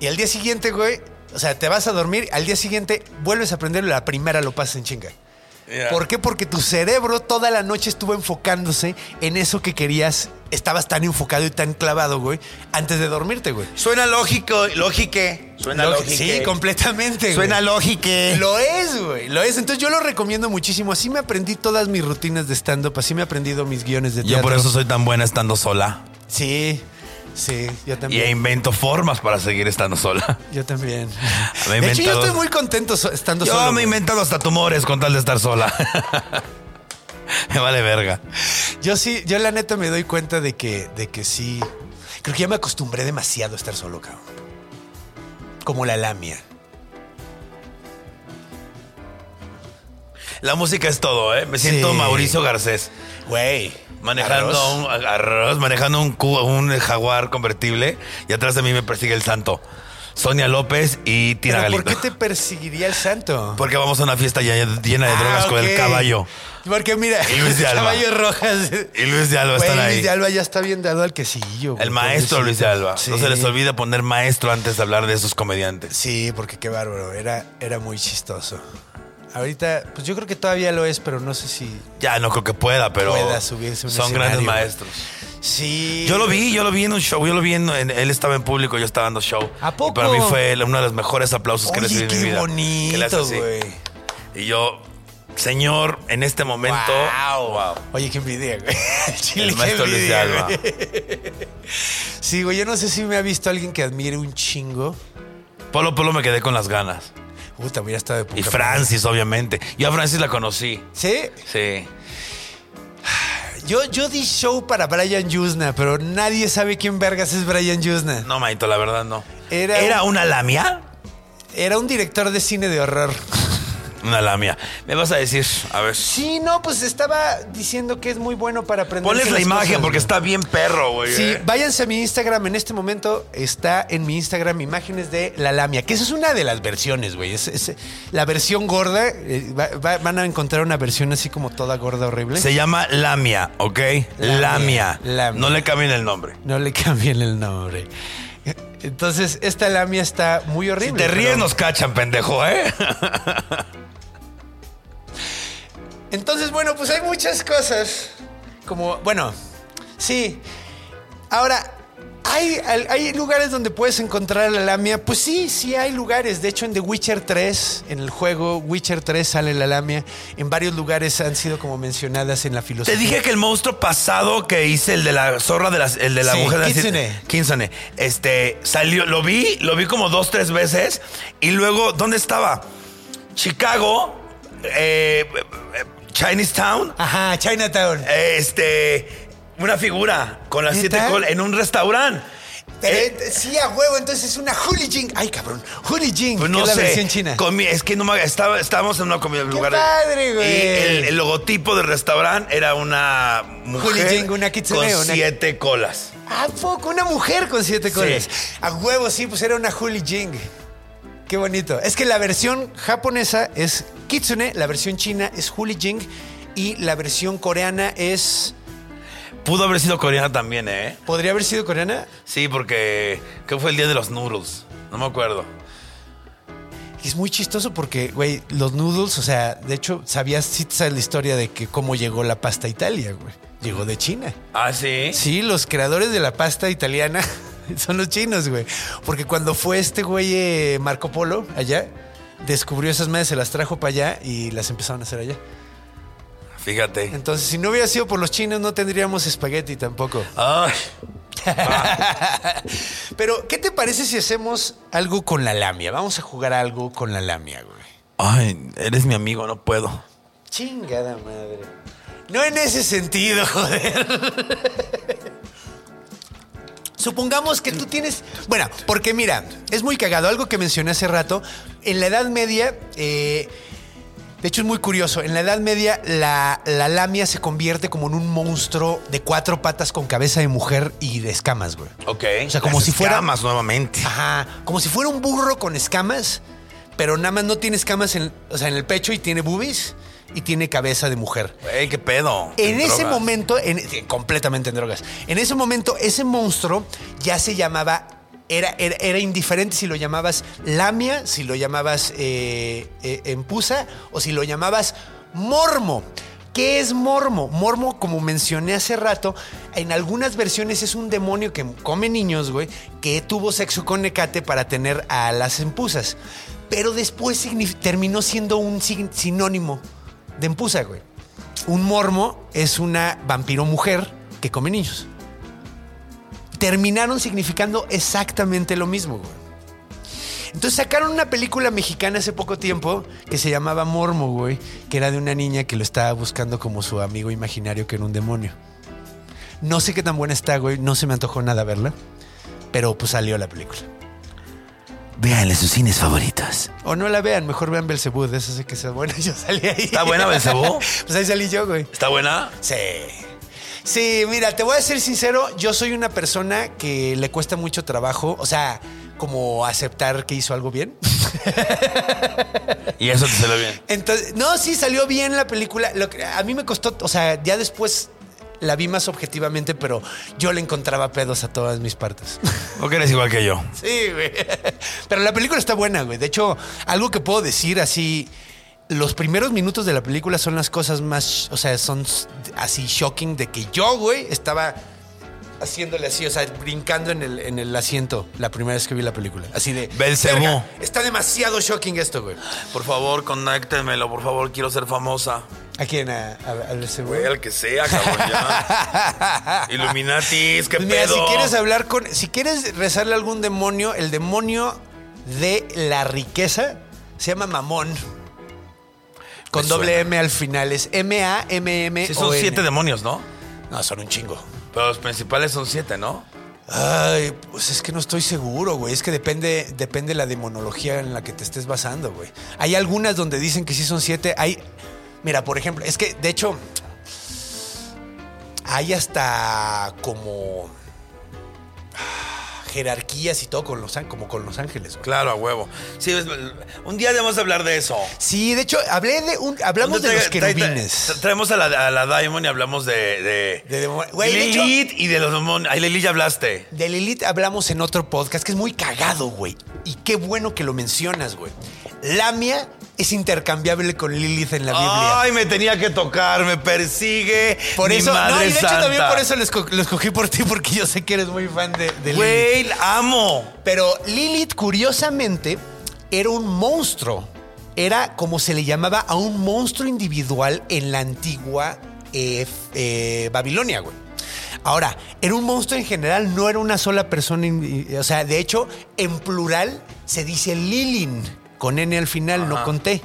Y al día siguiente, güey, o sea, te vas a dormir, al día siguiente vuelves a aprenderlo, la primera lo pasas en chinga. ¿Por qué? Porque tu cerebro toda la noche estuvo enfocándose en eso que querías, estabas tan enfocado y tan clavado, güey, antes de dormirte, güey. Suena lógico, lógique. Suena lógico. Sí, completamente. Suena lógique. Lo es, güey. Lo es. Entonces yo lo recomiendo muchísimo. Así me aprendí todas mis rutinas de stand-up. Así me he aprendido mis guiones de teatro. Yo por eso soy tan buena estando sola. Sí, sí. Yo Y también. invento formas para seguir estando sola. Yo también. Me de hecho, yo estoy muy contento so- estando Yo solo. me he inventado hasta tumores con tal de estar sola. me vale verga. Yo sí, yo la neta me doy cuenta de que, de que sí. Creo que ya me acostumbré demasiado a estar solo, cabrón. Como la lamia. La música es todo, ¿eh? Me siento Sí. Mauricio Garcés. Güey. Manejando arroz. un arroz, manejando un, un jaguar convertible y atrás de mí me persigue el santo. Sonia López y Tina ¿Pero. ¿Por qué te perseguiría el santo? Porque vamos a una fiesta llena de Ah, drogas con el caballo. Porque mira, Y Luis de Alba. caballos rojas. Y Luis de Alba Güey, están ahí. Luis de Alba ya está bien dado al quesillo. El maestro. Luis de Alba. Sí. No se les olvide poner maestro antes de hablar de esos comediantes. Sí, porque qué bárbaro. Era, era muy chistoso. Ahorita, pues yo creo que todavía lo es, pero no sé si. Ya no creo que pueda, pero Pueda subirse un son grandes maestros. Sí. Yo lo vi, yo lo vi en un show, yo lo vi en, en- él estaba en público, yo estaba dando show. ¿A poco? Y para mí fue uno de los mejores aplausos que Oye, recibí en mi qué vida. Que le hace bonito, así. güey. Y yo, señor, en este momento, Wow. wow. Oye, qué envidia, güey. Al Chile, El qué maestro Luis de envidia, Alba. güey. Sí, güey, yo no sé si me ha visto alguien que admire un chingo. Polo Polo me quedé con las ganas. Puta, hubiera estado de poca Y. Francis, obviamente. Yo a Francis la conocí. ¿Sí? Sí. Yo, yo di show para Brian Yuzna, pero nadie sabe quién vergas es Brian Yuzna. No, Maito, la verdad no. Era- ¿Era una lamia? Era un director de cine de horror. Una lamia. Me vas a decir, a ver. Sí, no, pues estaba diciendo que es muy bueno para aprender. Ponles la imagen porque está bien perro, güey. Sí, eh. váyanse a mi Instagram. En este momento está en mi Instagram imágenes de la lamia, que esa es una de las versiones, güey. Es, es la versión gorda. eh, va- va- van a encontrar una versión así como toda gorda, horrible. Se llama Lamia, ¿ok? Lamia, Lamia. lamia. No le cambien el nombre. No le cambien el nombre. Entonces, esta lamia está muy Si horrible. te ríes, pero- nos cachan, pendejo, ¿eh? Entonces, bueno, pues hay muchas cosas. Como, bueno, sí. Ahora, ¿hay, hay lugares donde puedes encontrar la lamia? Pues sí, sí hay lugares. De hecho, en The Witcher 3, en el juego Witcher 3 sale la lamia. En varios lugares han sido como mencionadas en la filosofía. Te dije que el monstruo pasado que hice, el de la zorra, de las, el de la Sí, mujer siete- Kitsune. Este, salió, lo vi, lo vi como dos, tres veces. Y luego, ¿dónde estaba? Chicago, eh, Chinatown, Ajá, Chinatown. eh, este, una figura con las siete colas en un restaurante. Eh, sí, a huevo, entonces es una Hooli Ay, cabrón. Hooli Jing, Pues que no es la sé. versión china. Es que no me, estaba, estábamos en una comida ¡Qué lugar. padre, güey! Y el, el logotipo del restaurante era una mujer Jing, una kitsune, con una- siete colas. ¿A poco? Una mujer con siete colas. A huevo, sí, pues era una Hooli Jing. Qué bonito. Es que la versión japonesa es Kitsune, la versión china es Hooli Jing y la versión coreana es. Pudo haber sido coreana también, ¿eh? ¿Podría haber sido coreana? Sí, porque que fue el día de los noodles. No me acuerdo. Es muy chistoso porque, güey, los noodles, o sea, de hecho, sabías, sí te sabes la historia de que cómo llegó la pasta a Italia, güey. Llegó de China. Ah, sí. Sí, los creadores de la pasta italiana son los chinos, güey. Porque cuando fue este güey eh, Marco Polo allá, descubrió esas madres, se las trajo para allá y las empezaron a hacer allá. Fíjate. Entonces, si no hubiera sido por los chinos, no tendríamos espagueti tampoco. Ay, Pero, ¿qué te parece si hacemos algo con la lamia? Vamos a jugar algo con la lamia, güey. ay, eres mi amigo, no puedo. Chingada madre. No en ese sentido, joder. Supongamos que tú tienes. Bueno, porque mira, es muy cagado. Algo que mencioné hace rato. En la Edad Media. eh, de hecho, es muy curioso. En la Edad Media, la, la lamia se convierte como en un monstruo de cuatro patas con cabeza de mujer y de escamas, güey. Ok. O sea, como Las si fuera- escamas nuevamente. Ajá, como si fuera un burro con escamas, pero nada más no tiene escamas en, o sea, en el pecho y tiene boobies y tiene cabeza de mujer. Güey, qué pedo. En ese drogas. momento, en- completamente en drogas. En ese momento, ese monstruo ya se llamaba. Era, era, era indiferente si lo llamabas lamia, si lo llamabas eh, eh, empusa o si lo llamabas mormo. ¿Qué es mormo? Mormo, como mencioné hace rato, en algunas versiones es un demonio que come niños, güey, que tuvo sexo con Necate para tener a las empusas. Pero después terminó siendo un sin- sinónimo de empusa, güey. Un mormo es una vampiro mujer que come niños. Terminaron significando exactamente lo mismo, güey. Entonces sacaron una película mexicana hace poco tiempo que se llamaba Mormo, güey, que era de una niña que lo estaba buscando como su amigo imaginario que era un demonio. No sé qué tan buena está, güey, no se me antojó nada verla, pero pues salió la película. Véanle sus cines favoritos. O no la vean, mejor vean Belzebú, de eso sé que sea buena, yo salí ahí. ¿Está buena Belzebú? pues ahí salí yo, güey. ¿Está buena? Sí. Sí, mira, te voy a ser sincero, yo soy una persona que le cuesta mucho trabajo, o sea, como aceptar que hizo algo bien. Y eso te salió bien. Entonces, no, sí salió bien la película. Lo que a mí me costó, o sea, ya después la vi más objetivamente, pero yo le encontraba pedos a todas mis partes. ¿O que eres igual que yo? Sí, güey. Pero la película está buena, güey. De hecho, algo que puedo decir así, los primeros minutos de la película son las cosas más, o sea, son así shocking de que yo, güey, estaba haciéndole así, o sea, brincando en el, en el asiento la primera vez que vi la película. Así de... Belcebú. "Verga, Está demasiado shocking esto, güey. Por favor, conéctemelo, por favor, quiero ser famosa. ¿A quién? ¿A, a, a Belcebú? Güey, al que sea, cabrón, ya. Illuminatis, qué mira, pedo. si quieres hablar con. Si quieres rezarle a algún demonio, el demonio de la riqueza se llama Mamón. Con doble. M al final. Es M-A-M-M. Sí, son siete demonios, ¿no? No, son un chingo. Los principales son siete, ¿no? Ay, pues es que no estoy seguro, güey. Es que depende, depende la demonología en la que te estés basando, güey. Hay algunas donde dicen que sí son siete. Hay. Mira, por ejemplo, es que de hecho. Hay hasta como. Jerarquías y todo con los, como con los ángeles, güey. Claro, a huevo. Sí, es- un día debemos hablar de eso. Sí, de hecho, hablé de un. Hablamos de los querubines. tra- Traemos a la, a la Diamond y hablamos de. De, De demo- Güey, de hecho- Lilith y de los demonios. Ay, Lilith ya hablaste. De Lilith hablamos en otro podcast que es muy cagado, güey. Y qué bueno que lo mencionas, güey. Lamia es intercambiable con Lilith en la Biblia. Ay, me tenía que tocar, me persigue. por mi eso, no, y de hecho santa. también por eso lo, esco- lo escogí por ti, porque yo sé que eres muy fan de, de Lilith. Güey, la amo. Pero Lilith, curiosamente, era un monstruo. Era como se le llamaba a un monstruo individual en la antigua eh, eh, Babilonia, güey. Ahora, era un monstruo en general, no era una sola persona. O sea, de hecho, en plural se dice Lilin, con N al final, no con T.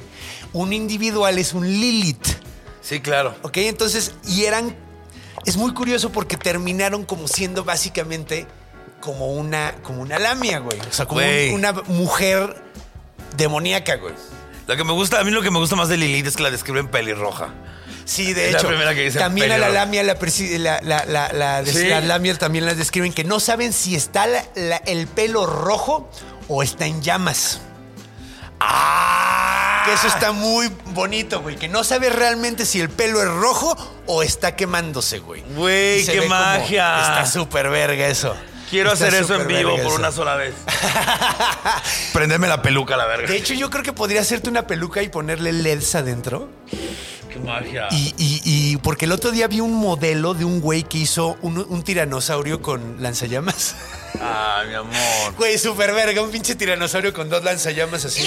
Un individual es un Lilith. Sí, claro. ¿Ok? Entonces, y eran. Es muy curioso porque terminaron como siendo básicamente como una, como una lamia, güey. O sea, como un- una mujer demoníaca, güey. Lo que me gusta, a mí lo que me gusta más de Lilith es que la describen pelirroja. Sí, de Es la hecho. primera que también a la pelirroja. lamia, la, la, la, la, la- Sí. las lamias también las describen que no saben si está el pelo rojo o está en llamas. ¡Ah! Que eso está muy bonito, güey. Que no sabes realmente si el pelo es rojo o está quemándose, güey. Güey, qué como- magia. Está súper verga eso. Quiero Está hacer eso en vivo por eso. una sola vez. Prenderme la peluca a la verga. De hecho, yo creo que podría hacerte una peluca y ponerle LEDs adentro. qué magia. Y, y- y porque el otro día vi un modelo de un güey que hizo un, un tiranosaurio con lanzallamas. Ah, mi amor. Güey, súper verga, un pinche tiranosaurio con dos lanzallamas así.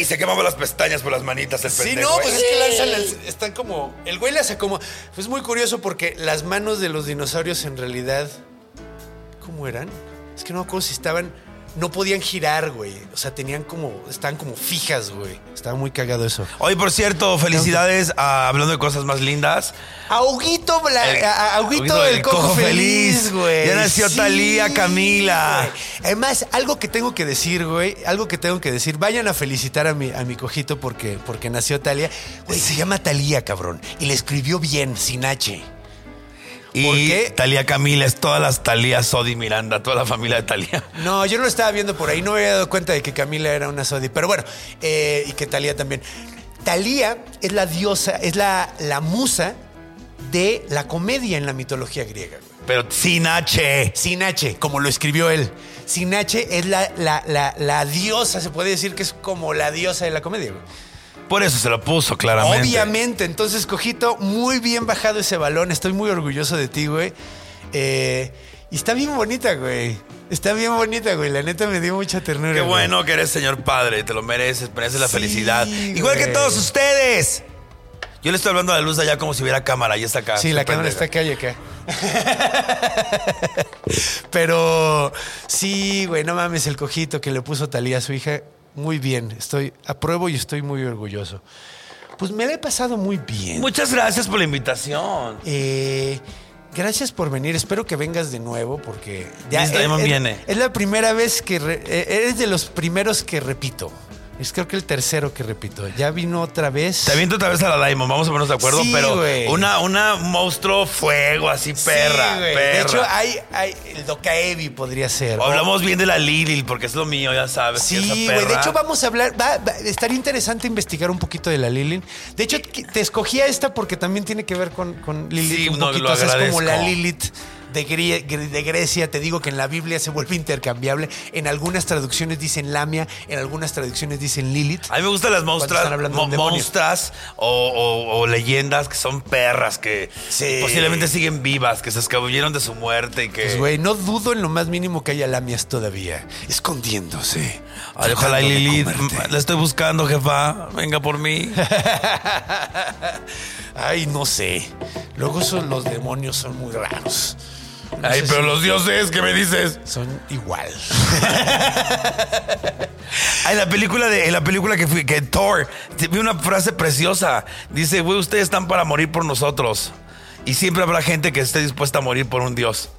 Y se quemaba las pestañas por las manitas el Sí, pendejo, no, ¿eh? pues es que lanzan, las- están como, el güey las como, es muy curioso porque las manos de los dinosaurios en realidad, ¿cómo eran? Es que no me acuerdo si estaban, no podían girar, güey, o sea, tenían como, estaban como fijas, güey, estaba muy cagado eso. Oye, por cierto, felicidades a- hablando de cosas más lindas. A Huguito, la- El- a- a- a Huguito Huguito el del cojo, Cojo feliz, Feliz. güey. Ya nació Thalía Camila. güey. Además, algo que tengo que decir, güey, algo que tengo que decir, vayan a felicitar a mi, a mi cojito porque, porque nació Talía. Güey, se llama Talía, cabrón. Y le escribió bien, sin H. Y ¿Por qué? Talía Camila es todas las Talía Sodi Miranda, toda la familia de Talía. No, yo no lo estaba viendo por ahí, no me había dado cuenta de que Camila era una Sodi. Pero bueno, eh, y que Talía también. Talía es la diosa, es la, la musa de la comedia en la mitología griega. Pero sin H. Sin H, como lo escribió él. Sin H es la, la, la, la diosa, se puede decir que es como la diosa de la comedia, güey. Por eso se lo puso claramente. Obviamente, entonces, Cojito, muy bien bajado ese balón. Estoy muy orgulloso de ti, güey. Eh, y está bien bonita, güey. Está bien bonita, güey. La neta me dio mucha ternura. Qué güey. bueno que eres señor padre, te lo mereces, mereces la Sí, felicidad. Igual que todos ustedes. Yo le estoy hablando a la luz de allá como si hubiera cámara y está acá. Sí, la cámara está acá y acá. Pero sí, güey, no mames, el cojito que le puso Talía a su hija, muy bien. Estoy, apruebo y estoy muy orgulloso. Pues me la he pasado muy bien. Muchas gracias por la invitación. Eh, gracias por venir. Espero que vengas de nuevo porque Diamond es, viene. es la primera vez que re- eh, eres de los primeros que repito. Es creo que el tercero que repito. Ya vino otra vez. Te aviento otra vez a la Diamond, vamos a ponernos de acuerdo, Sí, pero una, una monstruo fuego así, perra, Sí, güey. perra. De hecho, hay, hay el Dokaevi podría ser. O hablamos bien de la Lilith, porque es lo mío, ya sabes. Sí, güey. De hecho, vamos a hablar. Va, va- estaría interesante investigar un poquito de la Lilith. De hecho, te escogí a esta porque también tiene que ver con, con Lilith Sí, un no, poquito. lo O sea, es como la. Lilith de, Grie- de Grecia. Te digo que en la Biblia se vuelve intercambiable. En algunas traducciones dicen Lamia, en algunas traducciones dicen Lilith. A mí me gustan las de mo- o, o- o leyendas que son perras, que Sí. posiblemente siguen vivas, que se escabulleron de su muerte y que... Pues, güey, no dudo en lo más mínimo que haya lamias todavía, escondiéndose. Ay, ojalá Lilith, la estoy buscando, jefa. Venga por mí. Ay, no sé. Luego son, los demonios son muy raros. Ay, pero los dioses, ¿qué me dices? son igual. Ay, la película de en la película que fui, que Thor, vi una frase preciosa. Dice, güey, ustedes están para morir por nosotros. Y siempre habrá gente que esté dispuesta a morir por un dios.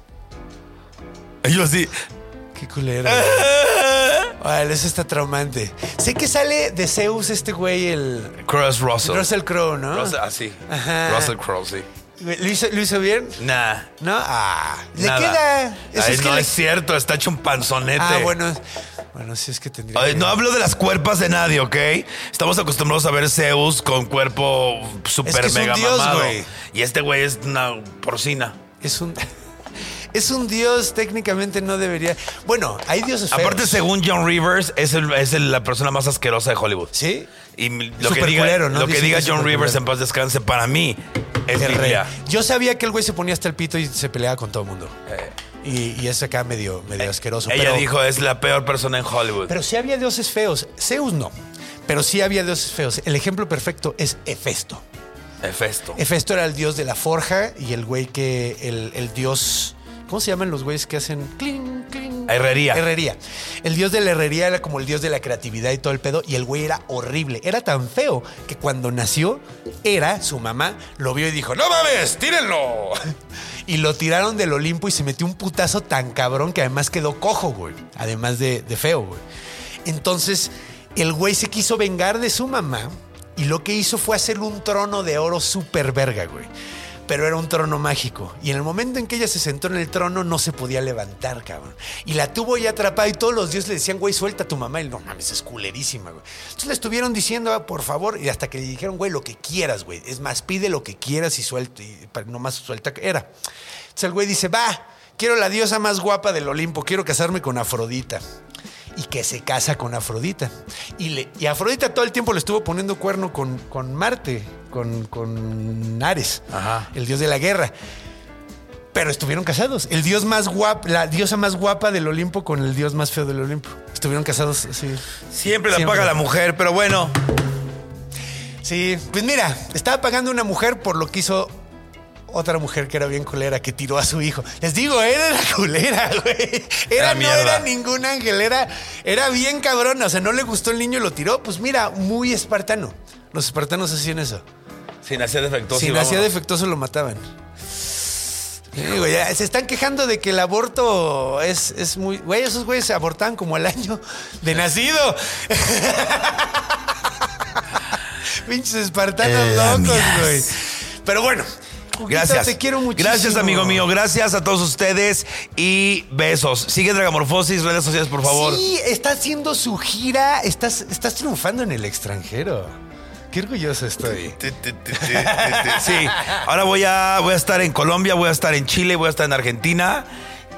Y yo así. Qué culero. Vale, eso está traumante. Sé que sale de Zeus este güey, el Cross Russell. Russell Crowe, ¿no? Russell, ah, sí. Ajá. Russell Crowe, sí. ¿Lo hizo, lo hizo bien? Nah. ¿No? Ah, le nada. queda. Eso Ay, es que no le- es cierto, está hecho un panzonete. Ah, bueno. Bueno, sí es que tendría. Ay, que- no hablo de las cuerpas de nadie, ¿ok? Estamos acostumbrados a ver Zeus con cuerpo super Es que es un mega dios, mamado. güey. Y este güey es una porcina. Es un. Es un dios, técnicamente no debería. Bueno, hay dioses feos. Aparte, según John Rivers, es, el- es el- la persona más asquerosa de Hollywood. Sí. Y lo que diga, culero, ¿no? lo que diga John Rivers culero. en paz descanse, para mí es El rey. Yo sabía que el güey se ponía hasta el pito y se peleaba con todo el mundo. Y, y es acá medio, medio asqueroso. Eh. Ella pero, dijo, es la peor persona en Hollywood. Pero sí había dioses feos. Zeus no. Pero sí había dioses feos. El ejemplo perfecto es Hefesto. Hefesto. Hefesto era el dios de la forja y el güey que. El, el dios. ¿Cómo se llaman los güeyes que hacen clink, clink? Herrería. Herrería. El dios de la herrería era como el dios de la creatividad y todo el pedo. Y el güey era horrible. Era tan feo que cuando nació, era su mamá, lo vio y dijo: ¡No mames! ¡Tírenlo! Y lo tiraron del Olimpo y se metió un putazo tan cabrón que además quedó cojo, güey. Además de, de feo, güey. Entonces, el güey se quiso vengar de su mamá y lo que hizo fue hacerle un trono de oro súper verga, güey. Pero era un trono mágico. Y en el momento en que ella se sentó en el trono, no se podía levantar, cabrón. Y la tuvo ya atrapada y todos los dioses le decían, güey, suelta a tu mamá. Y no mames, es culerísima, güey. Entonces le estuvieron diciendo, "Ah, por favor, y hasta que le dijeron, güey, lo que quieras, güey. Es más, pide lo que quieras y suelta. Y nomás suelta. Era. Entonces el güey dice, va, quiero la diosa más guapa del Olimpo, quiero casarme con Afrodita. Y que se casa con Afrodita. Y, le, y Afrodita todo el tiempo le estuvo poniendo cuerno con, con Marte, con, con Ares, Ajá. el dios de la guerra. Pero estuvieron casados. El dios más guapo, la diosa más guapa del Olimpo con el dios más feo del Olimpo. Estuvieron casados así. Siempre la Siempre. paga la mujer, pero bueno. Sí, pues mira, estaba pagando una mujer por lo que hizo otra mujer que era bien culera, que tiró a su hijo. Les digo, era la culera, güey. Era, no era ningún ángel, era, era bien cabrona. O sea, no le gustó el niño y lo tiró. Pues mira, muy espartano. Los espartanos hacían eso. Si nacía defectuoso. Si nacía defectuoso lo mataban. Ya se están quejando de que el aborto es, es muy. Güey, esos güeyes se abortaban como al año de nacido. Pinches espartanos locos, Lamias. güey. Pero bueno. Gracias. Te quiero muchísimo. Gracias, amigo mío. Gracias a todos ustedes y besos. Sigue Dragamorfosis, redes sociales, por favor. Sí, está haciendo su gira. Estás, estás triunfando en el extranjero. Qué orgulloso estoy. Sí, ahora voy a, voy a estar en Colombia, voy a estar en Chile, voy a estar en Argentina.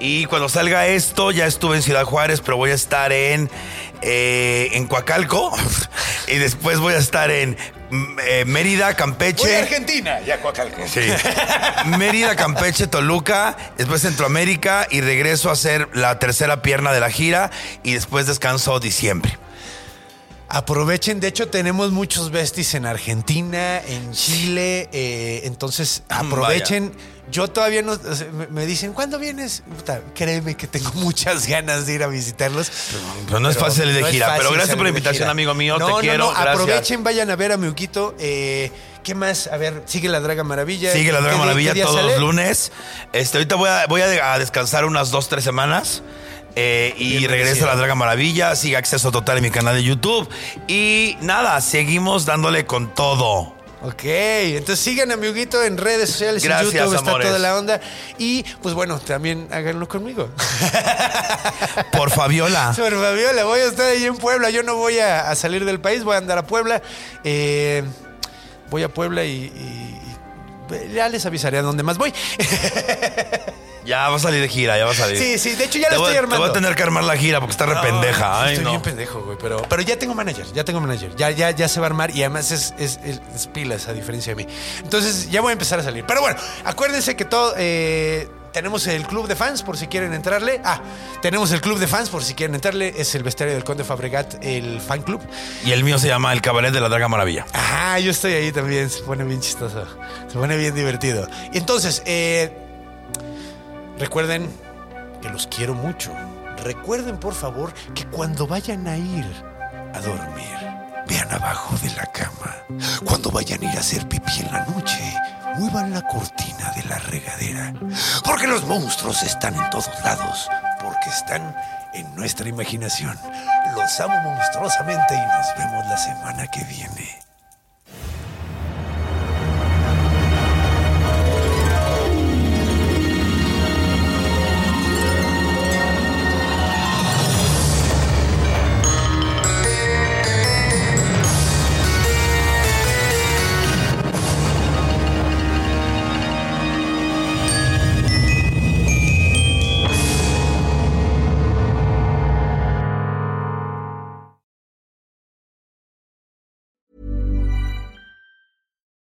Y cuando salga esto, ya estuve en Ciudad Juárez, pero voy a estar en, eh, en Coacalco. Y después voy a estar en mm, eh, Mérida, Campeche. Voy a Argentina, ya Coacalco. Sí. Mérida, Campeche, Toluca, después Centroamérica y regreso a hacer la tercera pierna de la gira y después descanso diciembre. Aprovechen, de hecho tenemos muchos besties en Argentina, en Chile, eh, entonces aprovechen. Yo todavía no, o sea, me- dicen, ¿cuándo vienes? Puta, créeme que tengo muchas ganas de ir a visitarlos. Pero no es fácil de no gira. Pero gracias por la invitación, amigo mío. No, Te no, quiero. aprovechen, vayan a ver a mi Uquito. Eh, ¿Qué más? A ver, sigue la Draga Maravilla. Sigue la ¿Qué Draga Maravilla día todos los lunes. Este, ahorita voy a, voy a descansar unas dos, tres semanas. Eh, y merecido. a la Draga Maravilla. Sigue acceso total en mi canal de YouTube. Y nada, seguimos dándole con todo. Ok, entonces sigan a mi Huguito en redes sociales, Gracias, en YouTube, está toda la onda. Y pues bueno, también háganlo conmigo. Por Fabiola. Super Fabiola, voy a estar ahí en Puebla. Yo no voy a, a salir del país, voy a andar a Puebla. Eh, voy a Puebla y ya les avisaré a dónde más voy. Ya va a salir de gira, ya va a salir. Sí, sí, de hecho ya la estoy armando. Te voy a tener que armar la gira porque está re pendeja. Ay, estoy no. bien pendejo, güey. Pero, pero ya tengo manager, ya tengo manager. Ya, ya, ya se va a armar y además es, es, es pilas a diferencia de mí. Entonces ya voy a empezar a salir. Pero bueno, acuérdense que todo. eh, tenemos el club de fans por si quieren entrarle. Ah, tenemos el club de fans por si quieren entrarle. Es el bestiario del Conde Fabregat, el fan club. Y el mío se llama El Cabaret de la Draga Maravilla. Ah, yo estoy ahí también. Se pone bien chistoso. Se pone bien divertido. Entonces, eh, recuerden que los quiero mucho. Recuerden, por favor, que cuando vayan a ir a dormir, vean abajo de la cama. Cuando vayan a ir a hacer pipí en la noche, muevan la cortina de la regadera. Porque los monstruos están en todos lados. que están en nuestra imaginación. Los amo monstruosamente y nos vemos la semana que viene.